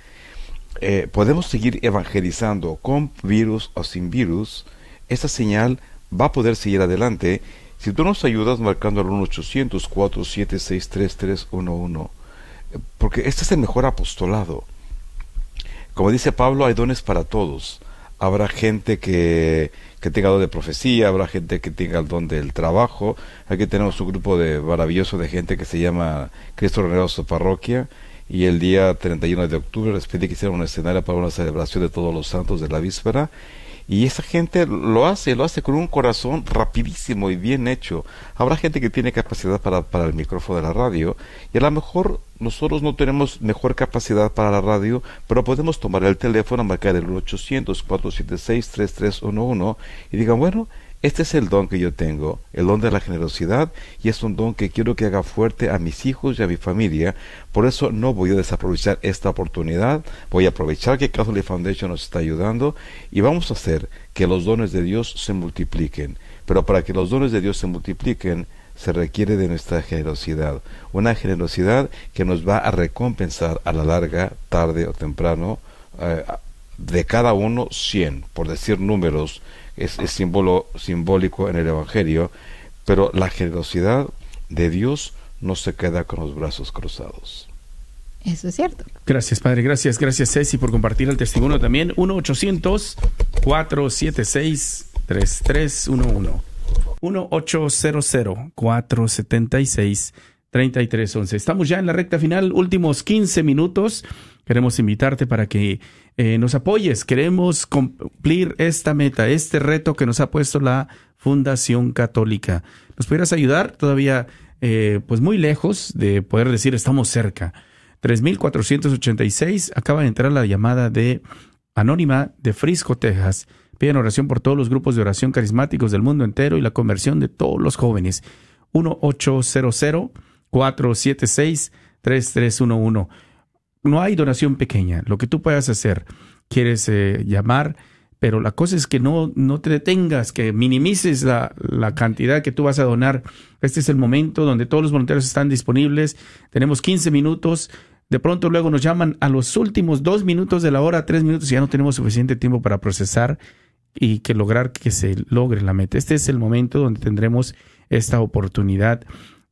Eh, podemos seguir evangelizando con virus o sin virus, esta señal va a poder seguir adelante si tú nos ayudas marcando al 1-800-476-3311. Porque este es el mejor apostolado. Como dice Pablo, hay dones para todos. Habrá gente que, que tenga don de profecía, habrá gente que tenga el don del trabajo. Aquí tenemos un grupo de maravilloso de gente que se llama Cristo Renovado su parroquia. Y el día 31 de octubre les pedí que hicieran un escenario para una celebración de todos los santos de la víspera. Y esa gente lo hace, lo hace con un corazón rapidísimo y bien hecho. Habrá gente que tiene capacidad para, para el micrófono de la radio y a lo mejor nosotros no tenemos mejor capacidad para la radio, pero podemos tomar el teléfono, marcar el 800-476-3311 y digan, bueno, este es el don que yo tengo, el don de la generosidad, y es un don que quiero que haga fuerte a mis hijos y a mi familia. Por eso no voy a desaprovechar esta oportunidad, voy a aprovechar que Catholic Foundation nos está ayudando y vamos a hacer que los dones de Dios se multipliquen. Pero para que los dones de Dios se multipliquen, se requiere de nuestra generosidad, una generosidad que nos va a recompensar a la larga, tarde o temprano, eh, de cada uno 100, por decir números, es, es símbolo, simbólico en el Evangelio, pero la generosidad de Dios no se queda con los brazos cruzados. Eso es cierto. Gracias, Padre. Gracias, gracias, Ceci, por compartir el testimonio también. 1-800-476-3311. 1-800-476-3311. Estamos ya en la recta final, últimos 15 minutos. Queremos invitarte para que eh, nos apoyes. Queremos cumplir esta meta, este reto que nos ha puesto la Fundación Católica. ¿Nos pudieras ayudar? Todavía, eh, pues muy lejos de poder decir estamos cerca. 3486. Acaba de entrar la llamada de Anónima de Frisco, Texas. Piden oración por todos los grupos de oración carismáticos del mundo entero y la conversión de todos los jóvenes. 1-800-476-3311. No hay donación pequeña. Lo que tú puedas hacer, quieres eh, llamar, pero la cosa es que no, no te detengas, que minimices la, la, cantidad que tú vas a donar. Este es el momento donde todos los voluntarios están disponibles. Tenemos 15 minutos. De pronto luego nos llaman a los últimos dos minutos de la hora, tres minutos, y ya no tenemos suficiente tiempo para procesar y que lograr que se logre la meta. Este es el momento donde tendremos esta oportunidad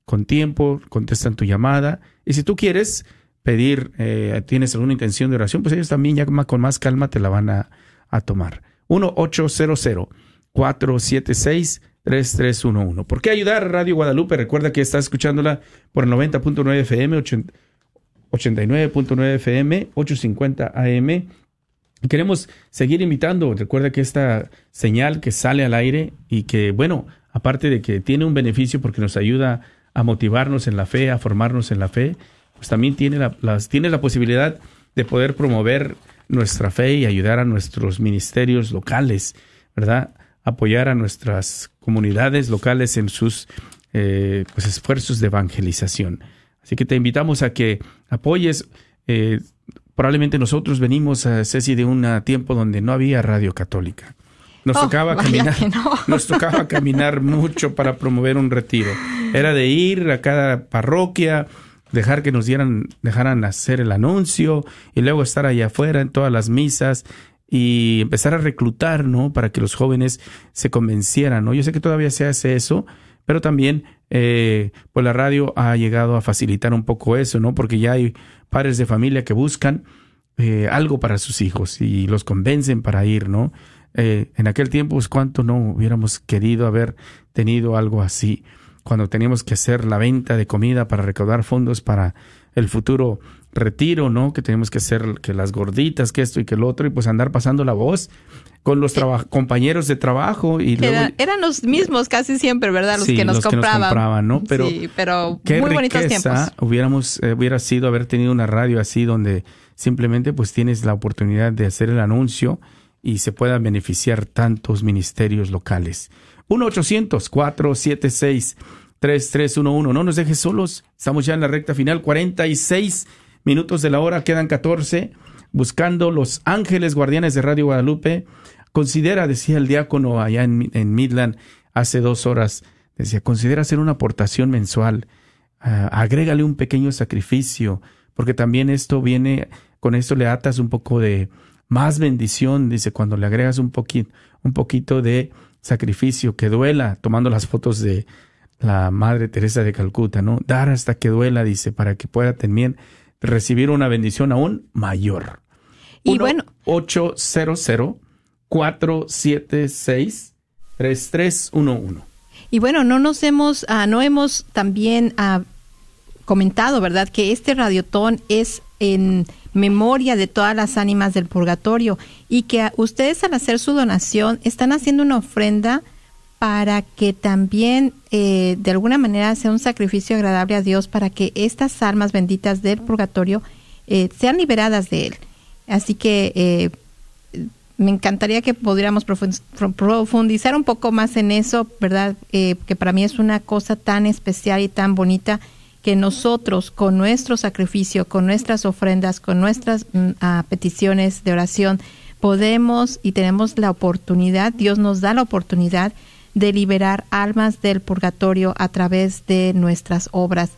con tiempo, contestan tu llamada y si tú quieres pedir, eh, tienes alguna intención de oración, pues ellos también ya con más calma te la van a, a tomar. 1-800-476-3311. ¿Por qué ayudar Radio Guadalupe? Recuerda que estás escuchándola por el 90.9 FM, 89.9 FM, 850 AM Queremos seguir invitando. Recuerda que esta señal que sale al aire y que, bueno, aparte de que tiene un beneficio porque nos ayuda a motivarnos en la fe, a formarnos en la fe, pues también tiene la, las, tiene la posibilidad de poder promover nuestra fe y ayudar a nuestros ministerios locales, ¿verdad? Apoyar a nuestras comunidades locales en sus eh, pues esfuerzos de evangelización. Así que te invitamos a que apoyes. Eh, probablemente nosotros venimos, a Ceci, de un tiempo donde no había radio católica. Nos Oh, tocaba caminar, no. nos tocaba caminar mucho para promover un retiro. Era de ir a cada parroquia, dejar que nos dieran, dejaran hacer el anuncio y luego estar allá afuera en todas las misas y empezar a reclutar, ¿no? Para que los jóvenes se convencieran, ¿no? Yo sé que todavía se hace eso, pero también, eh, pues la radio ha llegado a facilitar un poco eso, ¿no? Porque ya hay padres de familia que buscan eh, algo para sus hijos y los convencen para ir, ¿no? Eh, en aquel tiempo, pues cuánto no hubiéramos querido haber tenido algo así, cuando teníamos que hacer la venta de comida para recaudar fondos para el futuro retiro, ¿no? Que teníamos que hacer que las gorditas, que esto y que el otro, y pues andar pasando la voz con los compañeros de trabajo y luego... Era- eran los mismos casi siempre, ¿verdad? Los Sí, que nos los que nos compraban. compraban, ¿no? Pero sí, pero qué muy bonitos tiempos. hubiéramos eh, hubiera sido haber tenido una radio así donde simplemente pues tienes la oportunidad de hacer el anuncio y se puedan beneficiar tantos ministerios locales. 1-800-476-3311. No nos dejes solos. Estamos ya en la recta final. 46 minutos de la hora. Quedan 14. Buscando los ángeles guardianes de Radio Guadalupe. Considera, decía el diácono allá en, Midland hace dos horas, decía, considera hacer una aportación mensual. Ah, agrégale un pequeño sacrificio, porque también esto viene, con esto le atas un poco de, más bendición, dice, cuando le agregas un poquito, un poquito de sacrificio que duela, tomando las fotos de la Madre Teresa de Calcuta, ¿no? Dar hasta que duela, dice, para que pueda también recibir una bendición aún mayor. Y bueno. 800 476 3311. Y bueno, no nos hemos, ah, no hemos también ah, comentado, ¿verdad? Que este radiotón es en memoria de todas las ánimas del purgatorio y que ustedes al hacer su donación están haciendo una ofrenda para que también eh, de alguna manera sea un sacrificio agradable a Dios para que estas almas benditas del purgatorio eh, sean liberadas de él. Así que eh, me encantaría que pudiéramos profundizar un poco más en eso, ¿verdad? que para mí es una cosa tan especial y tan bonita que nosotros con nuestro sacrificio, con nuestras ofrendas, con nuestras mm, peticiones de oración, podemos y tenemos la oportunidad, Dios nos da la oportunidad de liberar almas del purgatorio a través de nuestras obras.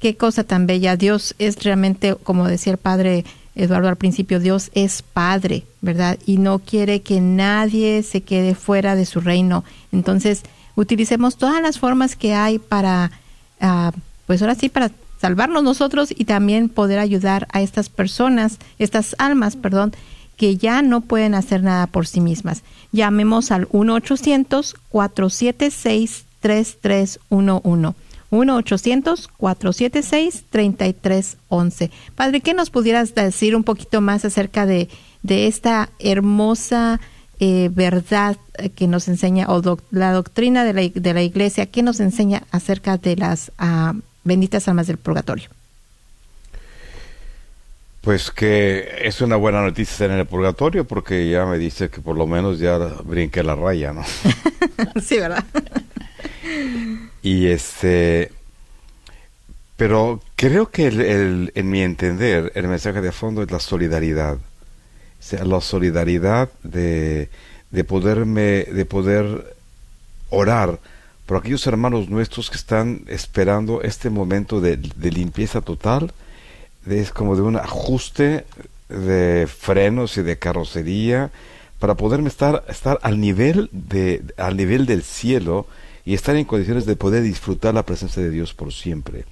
Qué cosa tan bella. Dios es realmente, como decía el Padre Eduardo al principio, Dios es Padre, ¿verdad? Y no quiere que nadie se quede fuera de su reino. Entonces, utilicemos todas las formas que hay para... Ah, pues ahora sí para salvarnos nosotros y también poder ayudar a estas personas, estas almas, perdón, que ya no pueden hacer nada por sí mismas. Llamemos al 1-800-476-3311. 1-800-476-3311. Padre, ¿qué nos pudieras decir un poquito más acerca de, de esta hermosa eh, verdad que nos enseña, o la doctrina de la, de la iglesia, qué nos enseña acerca de las uh, benditas almas del purgatorio? Pues que es una buena noticia estar en el purgatorio porque ya me dice que por lo menos ya brinqué la raya, ¿no? sí, ¿verdad? y este... Pero creo que el, en mi entender el mensaje de fondo es la solidaridad. O sea, la solidaridad de, de poderme, de poder orar por aquellos hermanos nuestros que están esperando este momento de, limpieza total, es como de un ajuste de frenos y de carrocería para poderme estar, estar al nivel de, al nivel del cielo y estar en condiciones de poder disfrutar la presencia de Dios por siempre.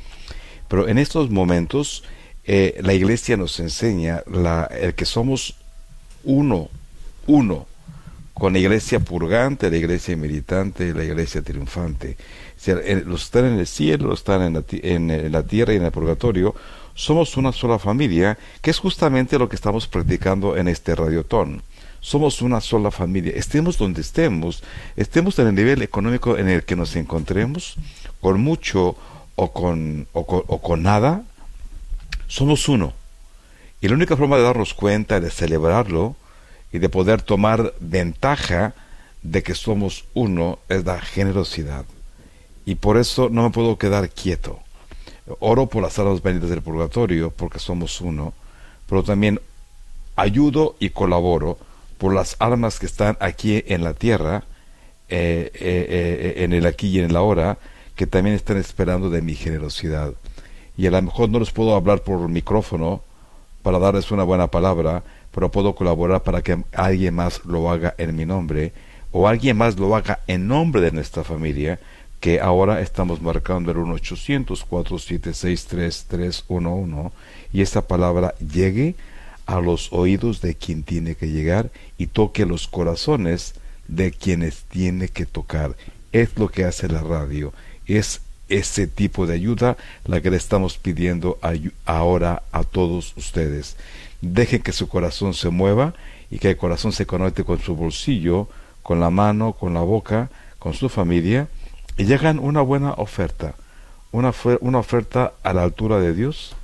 Pero en estos momentos eh, la iglesia nos enseña la, el que somos uno, uno, con la iglesia purgante, la iglesia militante, la iglesia triunfante. los están en el cielo, los están en la, en la tierra y en el purgatorio, somos una sola familia, que es justamente lo que estamos practicando en este radiotón. Somos una sola familia, estemos donde estemos, estemos en el nivel económico en el que nos encontremos, con mucho o con, o con, o con nada, somos uno. Y la única forma de darnos cuenta, de celebrarlo, y de poder tomar ventaja de que somos uno es la generosidad. Y por eso no me puedo quedar quieto. Oro por las almas benditas del purgatorio porque somos uno, pero también ayudo y colaboro por las almas que están aquí en la tierra, eh, eh, eh, en el aquí y en el ahora, que también están esperando de mi generosidad. Y a lo mejor no les puedo hablar por micrófono para darles una buena palabra, pero puedo colaborar para que alguien más lo haga en mi nombre o alguien más lo haga en nombre de nuestra familia, que ahora estamos marcando el 1-800-476-3311 y esta palabra llegue a los oídos de quien tiene que llegar y toque los corazones de quienes tiene que tocar. Es lo que hace la radio, es ese tipo de ayuda la que le estamos pidiendo ahora a todos ustedes. Deje que su corazón se mueva y que el corazón se conecte con su bolsillo, con la mano, con la boca, con su familia y llegan una buena oferta, una, una oferta a la altura de Dios,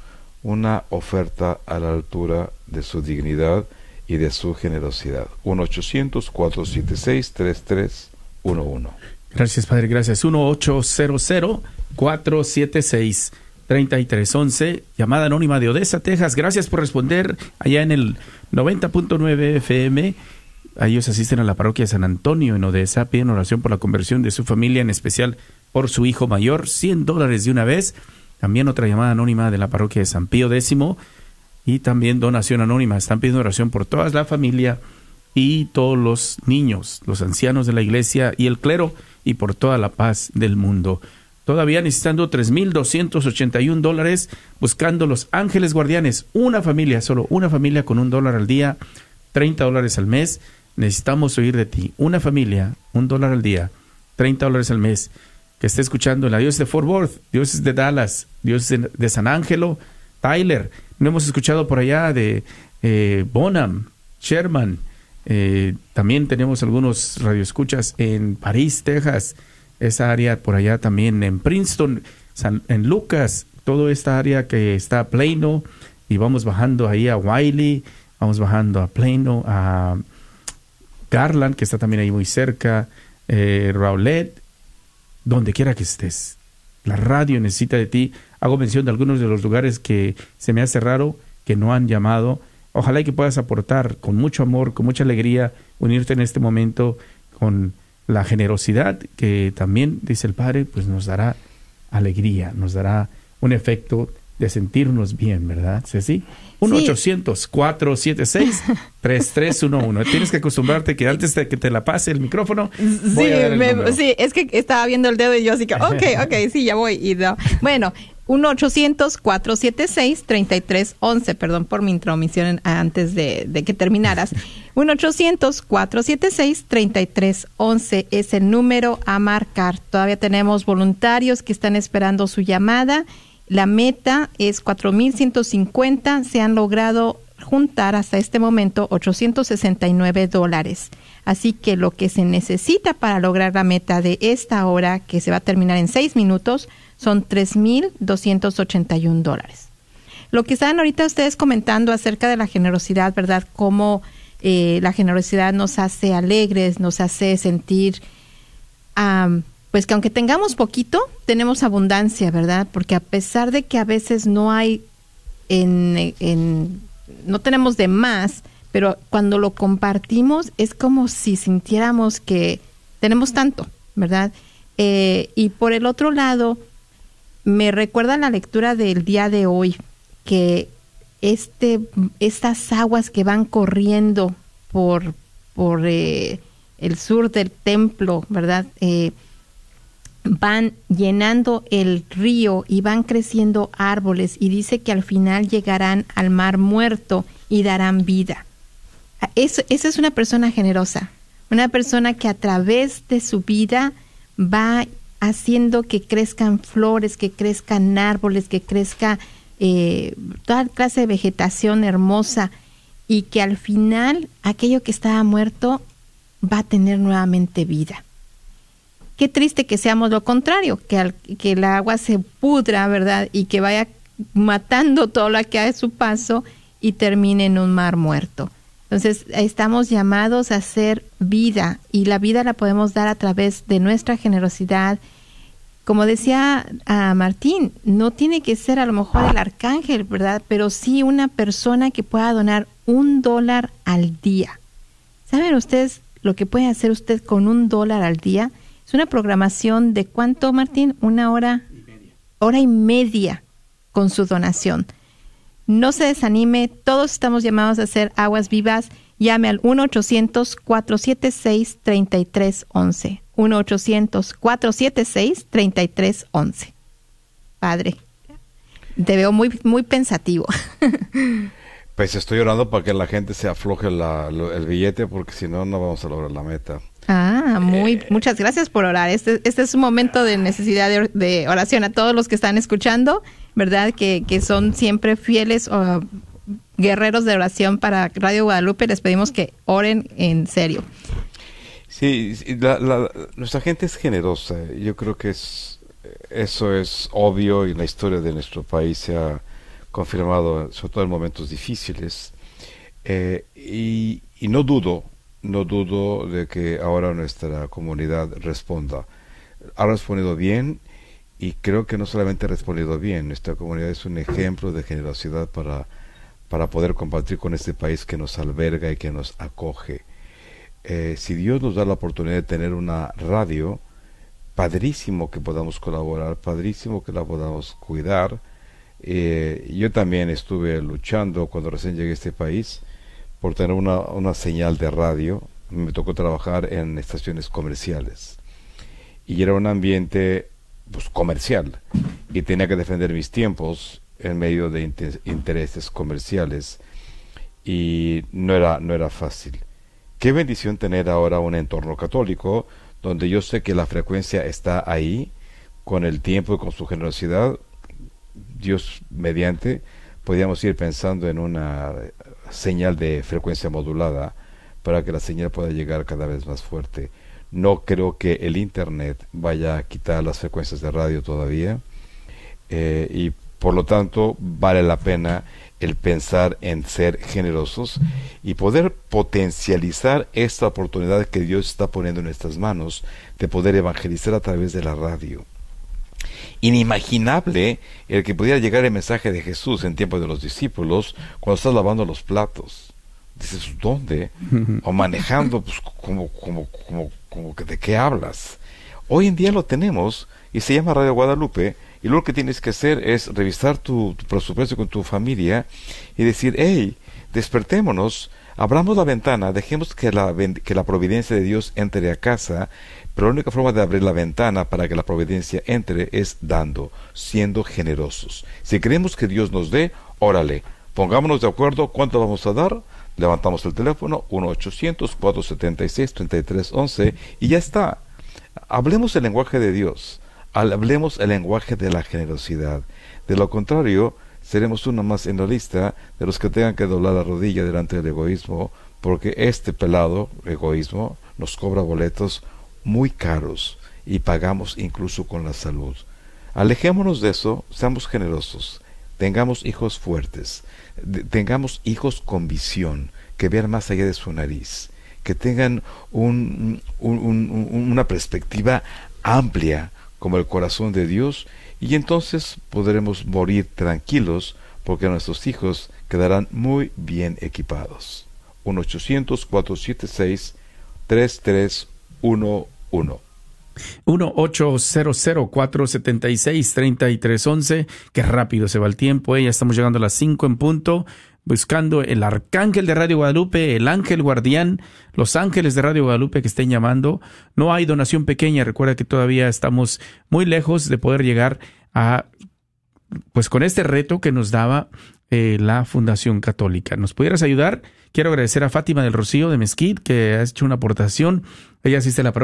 una oferta a la altura de su dignidad y de su generosidad. 1-800-476-3311. Gracias, Padre, gracias. 1-800-476-3311. 3311, llamada anónima de Odessa, Texas. Gracias por responder allá en el 90.9 FM. ellos asisten a la parroquia de San Antonio en Odessa. Piden oración por la conversión de su familia, en especial por su hijo mayor. 100 dólares de una vez. También otra llamada anónima de la parroquia de San Pío X. y también donación anónima. Están pidiendo oración por toda la familia y todos los niños, los ancianos de la iglesia y el clero y por toda la paz del mundo. Todavía necesitando 3.281 dólares buscando los ángeles guardianes. Una familia, solo una familia con un dólar al día, 30 dólares al mes. Necesitamos oír de ti. Una familia, un dólar al día, 30 dólares al mes, que esté escuchando la Dios de Fort Worth, Dios de Dallas, Dios de, San Ángelo, Tyler. No hemos escuchado por allá de eh, Bonham, Sherman. Eh, también tenemos algunos radioescuchas en París, Texas. Esa área por allá también en Princeton, San- en Lucas, toda esta área que está a Plano. Y vamos bajando ahí a Wiley, vamos bajando a Plano, a Garland, que está también ahí muy cerca, eh, Rowlett, donde quiera que estés. La radio necesita de ti. Hago mención de algunos de los lugares que se me hace raro que no han llamado. Ojalá y que puedas aportar con mucho amor, con mucha alegría, unirte en este momento con la generosidad que también, dice el Padre, pues nos dará alegría, nos dará un efecto de sentirnos bien, ¿verdad? ¿Sí? 1-800-476-3311. Tienes que acostumbrarte que antes de que te la pase el micrófono, voy Sí, a dar el me- sí, es que estaba viendo el dedo y yo así que, ok, ok, sí, ya voy. Y no. Bueno, 1-800-476-3311, perdón por mi intromisión antes de, de que terminaras. 1-800-476-3311 es el número a marcar. Todavía tenemos voluntarios que están esperando su llamada. La meta es 4.150. Se han logrado juntar hasta este momento 869 dólares. Así que lo que se necesita para lograr la meta de esta hora, que se va a terminar en seis minutos, son 3.281 dólares. Lo que estaban ahorita ustedes comentando acerca de la generosidad, ¿verdad? Cómo eh, la generosidad nos hace alegres, nos hace sentir, pues que aunque tengamos poquito, tenemos abundancia, ¿verdad? Porque a pesar de que a veces no hay en no tenemos de más, pero cuando lo compartimos es como si sintiéramos que tenemos tanto, ¿verdad? Eh, y por el otro lado, me recuerda la lectura del día de hoy, que este, estas aguas que van corriendo por, por eh, el sur del templo, ¿verdad? Eh, van llenando el río y van creciendo árboles y dice que al final llegarán al mar muerto y darán vida. Esa es una persona generosa, una persona que a través de su vida va haciendo que crezcan flores, que crezcan árboles, que crezca eh, toda clase de vegetación hermosa y que al final aquello que estaba muerto va a tener nuevamente vida. Qué triste que seamos lo contrario, que, al, que el agua se pudra, ¿verdad? Y que vaya matando todo lo que hay a su paso y termine en un mar muerto. Entonces, estamos llamados a hacer vida y la vida la podemos dar a través de nuestra generosidad. Como decía a Martín, no tiene que ser a lo mejor el arcángel, ¿verdad? Pero sí una persona que pueda donar un dólar al día. ¿Saben ustedes lo que puede hacer usted con un dólar al día? Es una programación de cuánto, Martín? Una hora, hora y media con su donación. No se desanime, todos estamos llamados a hacer aguas vivas. Llame al 1-800-476-3311. 1-800-476-3311. Padre, te veo muy, muy pensativo. Pues estoy orando para que la gente se afloje la- lo- el billete porque si no, no vamos a lograr la meta. Ah, muy, muchas gracias por orar. Este, este es un momento de necesidad de oración a todos los que están escuchando, ¿verdad? Que, que son siempre fieles o guerreros de oración para Radio Guadalupe. Les pedimos que oren en serio. Sí, la- la- nuestra gente es generosa. Yo creo que es eso es obvio y la historia de nuestro país se ha confirmado, sobre todo en momentos difíciles. Eh, y, y no dudo, no dudo de que ahora nuestra comunidad responda. Ha respondido bien y creo que no solamente ha respondido bien, nuestra comunidad es un ejemplo de generosidad para, para poder compartir con este país que nos alberga y que nos acoge. Eh, si Dios nos da la oportunidad de tener una radio, padrísimo que podamos colaborar, padrísimo que la podamos cuidar, Eh, yo también estuve luchando cuando recién llegué a este país por tener una, una señal de radio. Me tocó trabajar en estaciones comerciales. Y era un ambiente pues, comercial. Y tenía que defender mis tiempos en medio de inter- intereses comerciales. Y no era, no era fácil. Qué bendición tener ahora un entorno católico donde yo sé que la frecuencia está ahí, con el tiempo y con su generosidad, Dios mediante, podríamos ir pensando en una señal de frecuencia modulada para que la señal pueda llegar cada vez más fuerte. No creo que el Internet vaya a quitar las frecuencias de radio todavía eh, y por lo tanto vale la pena el pensar en ser generosos y poder potencializar esta oportunidad que Dios está poniendo en nuestras manos de poder evangelizar a través de la radio inimaginable el que pudiera llegar el mensaje de Jesús en tiempo de los discípulos cuando estás lavando los platos. Dices, ¿dónde? O manejando, pues, como, como, como, como que de qué hablas. Hoy en día lo tenemos y se llama Radio Guadalupe y lo que tienes que hacer es revisar tu, presupuesto con tu familia y decir, hey, despertémonos, abramos la ventana, dejemos que la, que la providencia de Dios entre a casa, pero la única forma de abrir la ventana para que la providencia entre es dando, siendo generosos. Si queremos que Dios nos dé, órale, pongámonos de acuerdo cuánto vamos a dar, levantamos el teléfono 1-800-476-3311 y ya está. Hablemos el lenguaje de Dios, hablemos el lenguaje de la generosidad. De lo contrario, seremos uno más en la lista de los que tengan que doblar la rodilla delante del egoísmo, porque este pelado egoísmo nos cobra boletos muy caros y pagamos incluso con la salud. Alejémonos de eso, seamos generosos, tengamos hijos fuertes, tengamos hijos con visión, que vean más allá de su nariz, que tengan un- una perspectiva amplia como el corazón de Dios y entonces podremos morir tranquilos porque nuestros hijos quedarán muy bien equipados. 1-800-476-3311 1-800-476-3311. Qué rápido se va el tiempo, ¿eh? ya estamos llegando a las 5 en punto. Buscando el arcángel de Radio Guadalupe, el ángel guardián, los ángeles de Radio Guadalupe que estén llamando. No hay donación pequeña. Recuerda que todavía estamos muy lejos de poder llegar a, pues con este reto que nos daba eh, la Fundación Católica. ¿Nos pudieras ayudar? Quiero agradecer a Fátima del Rocío de Mesquite que ha hecho una aportación. Ella asiste a la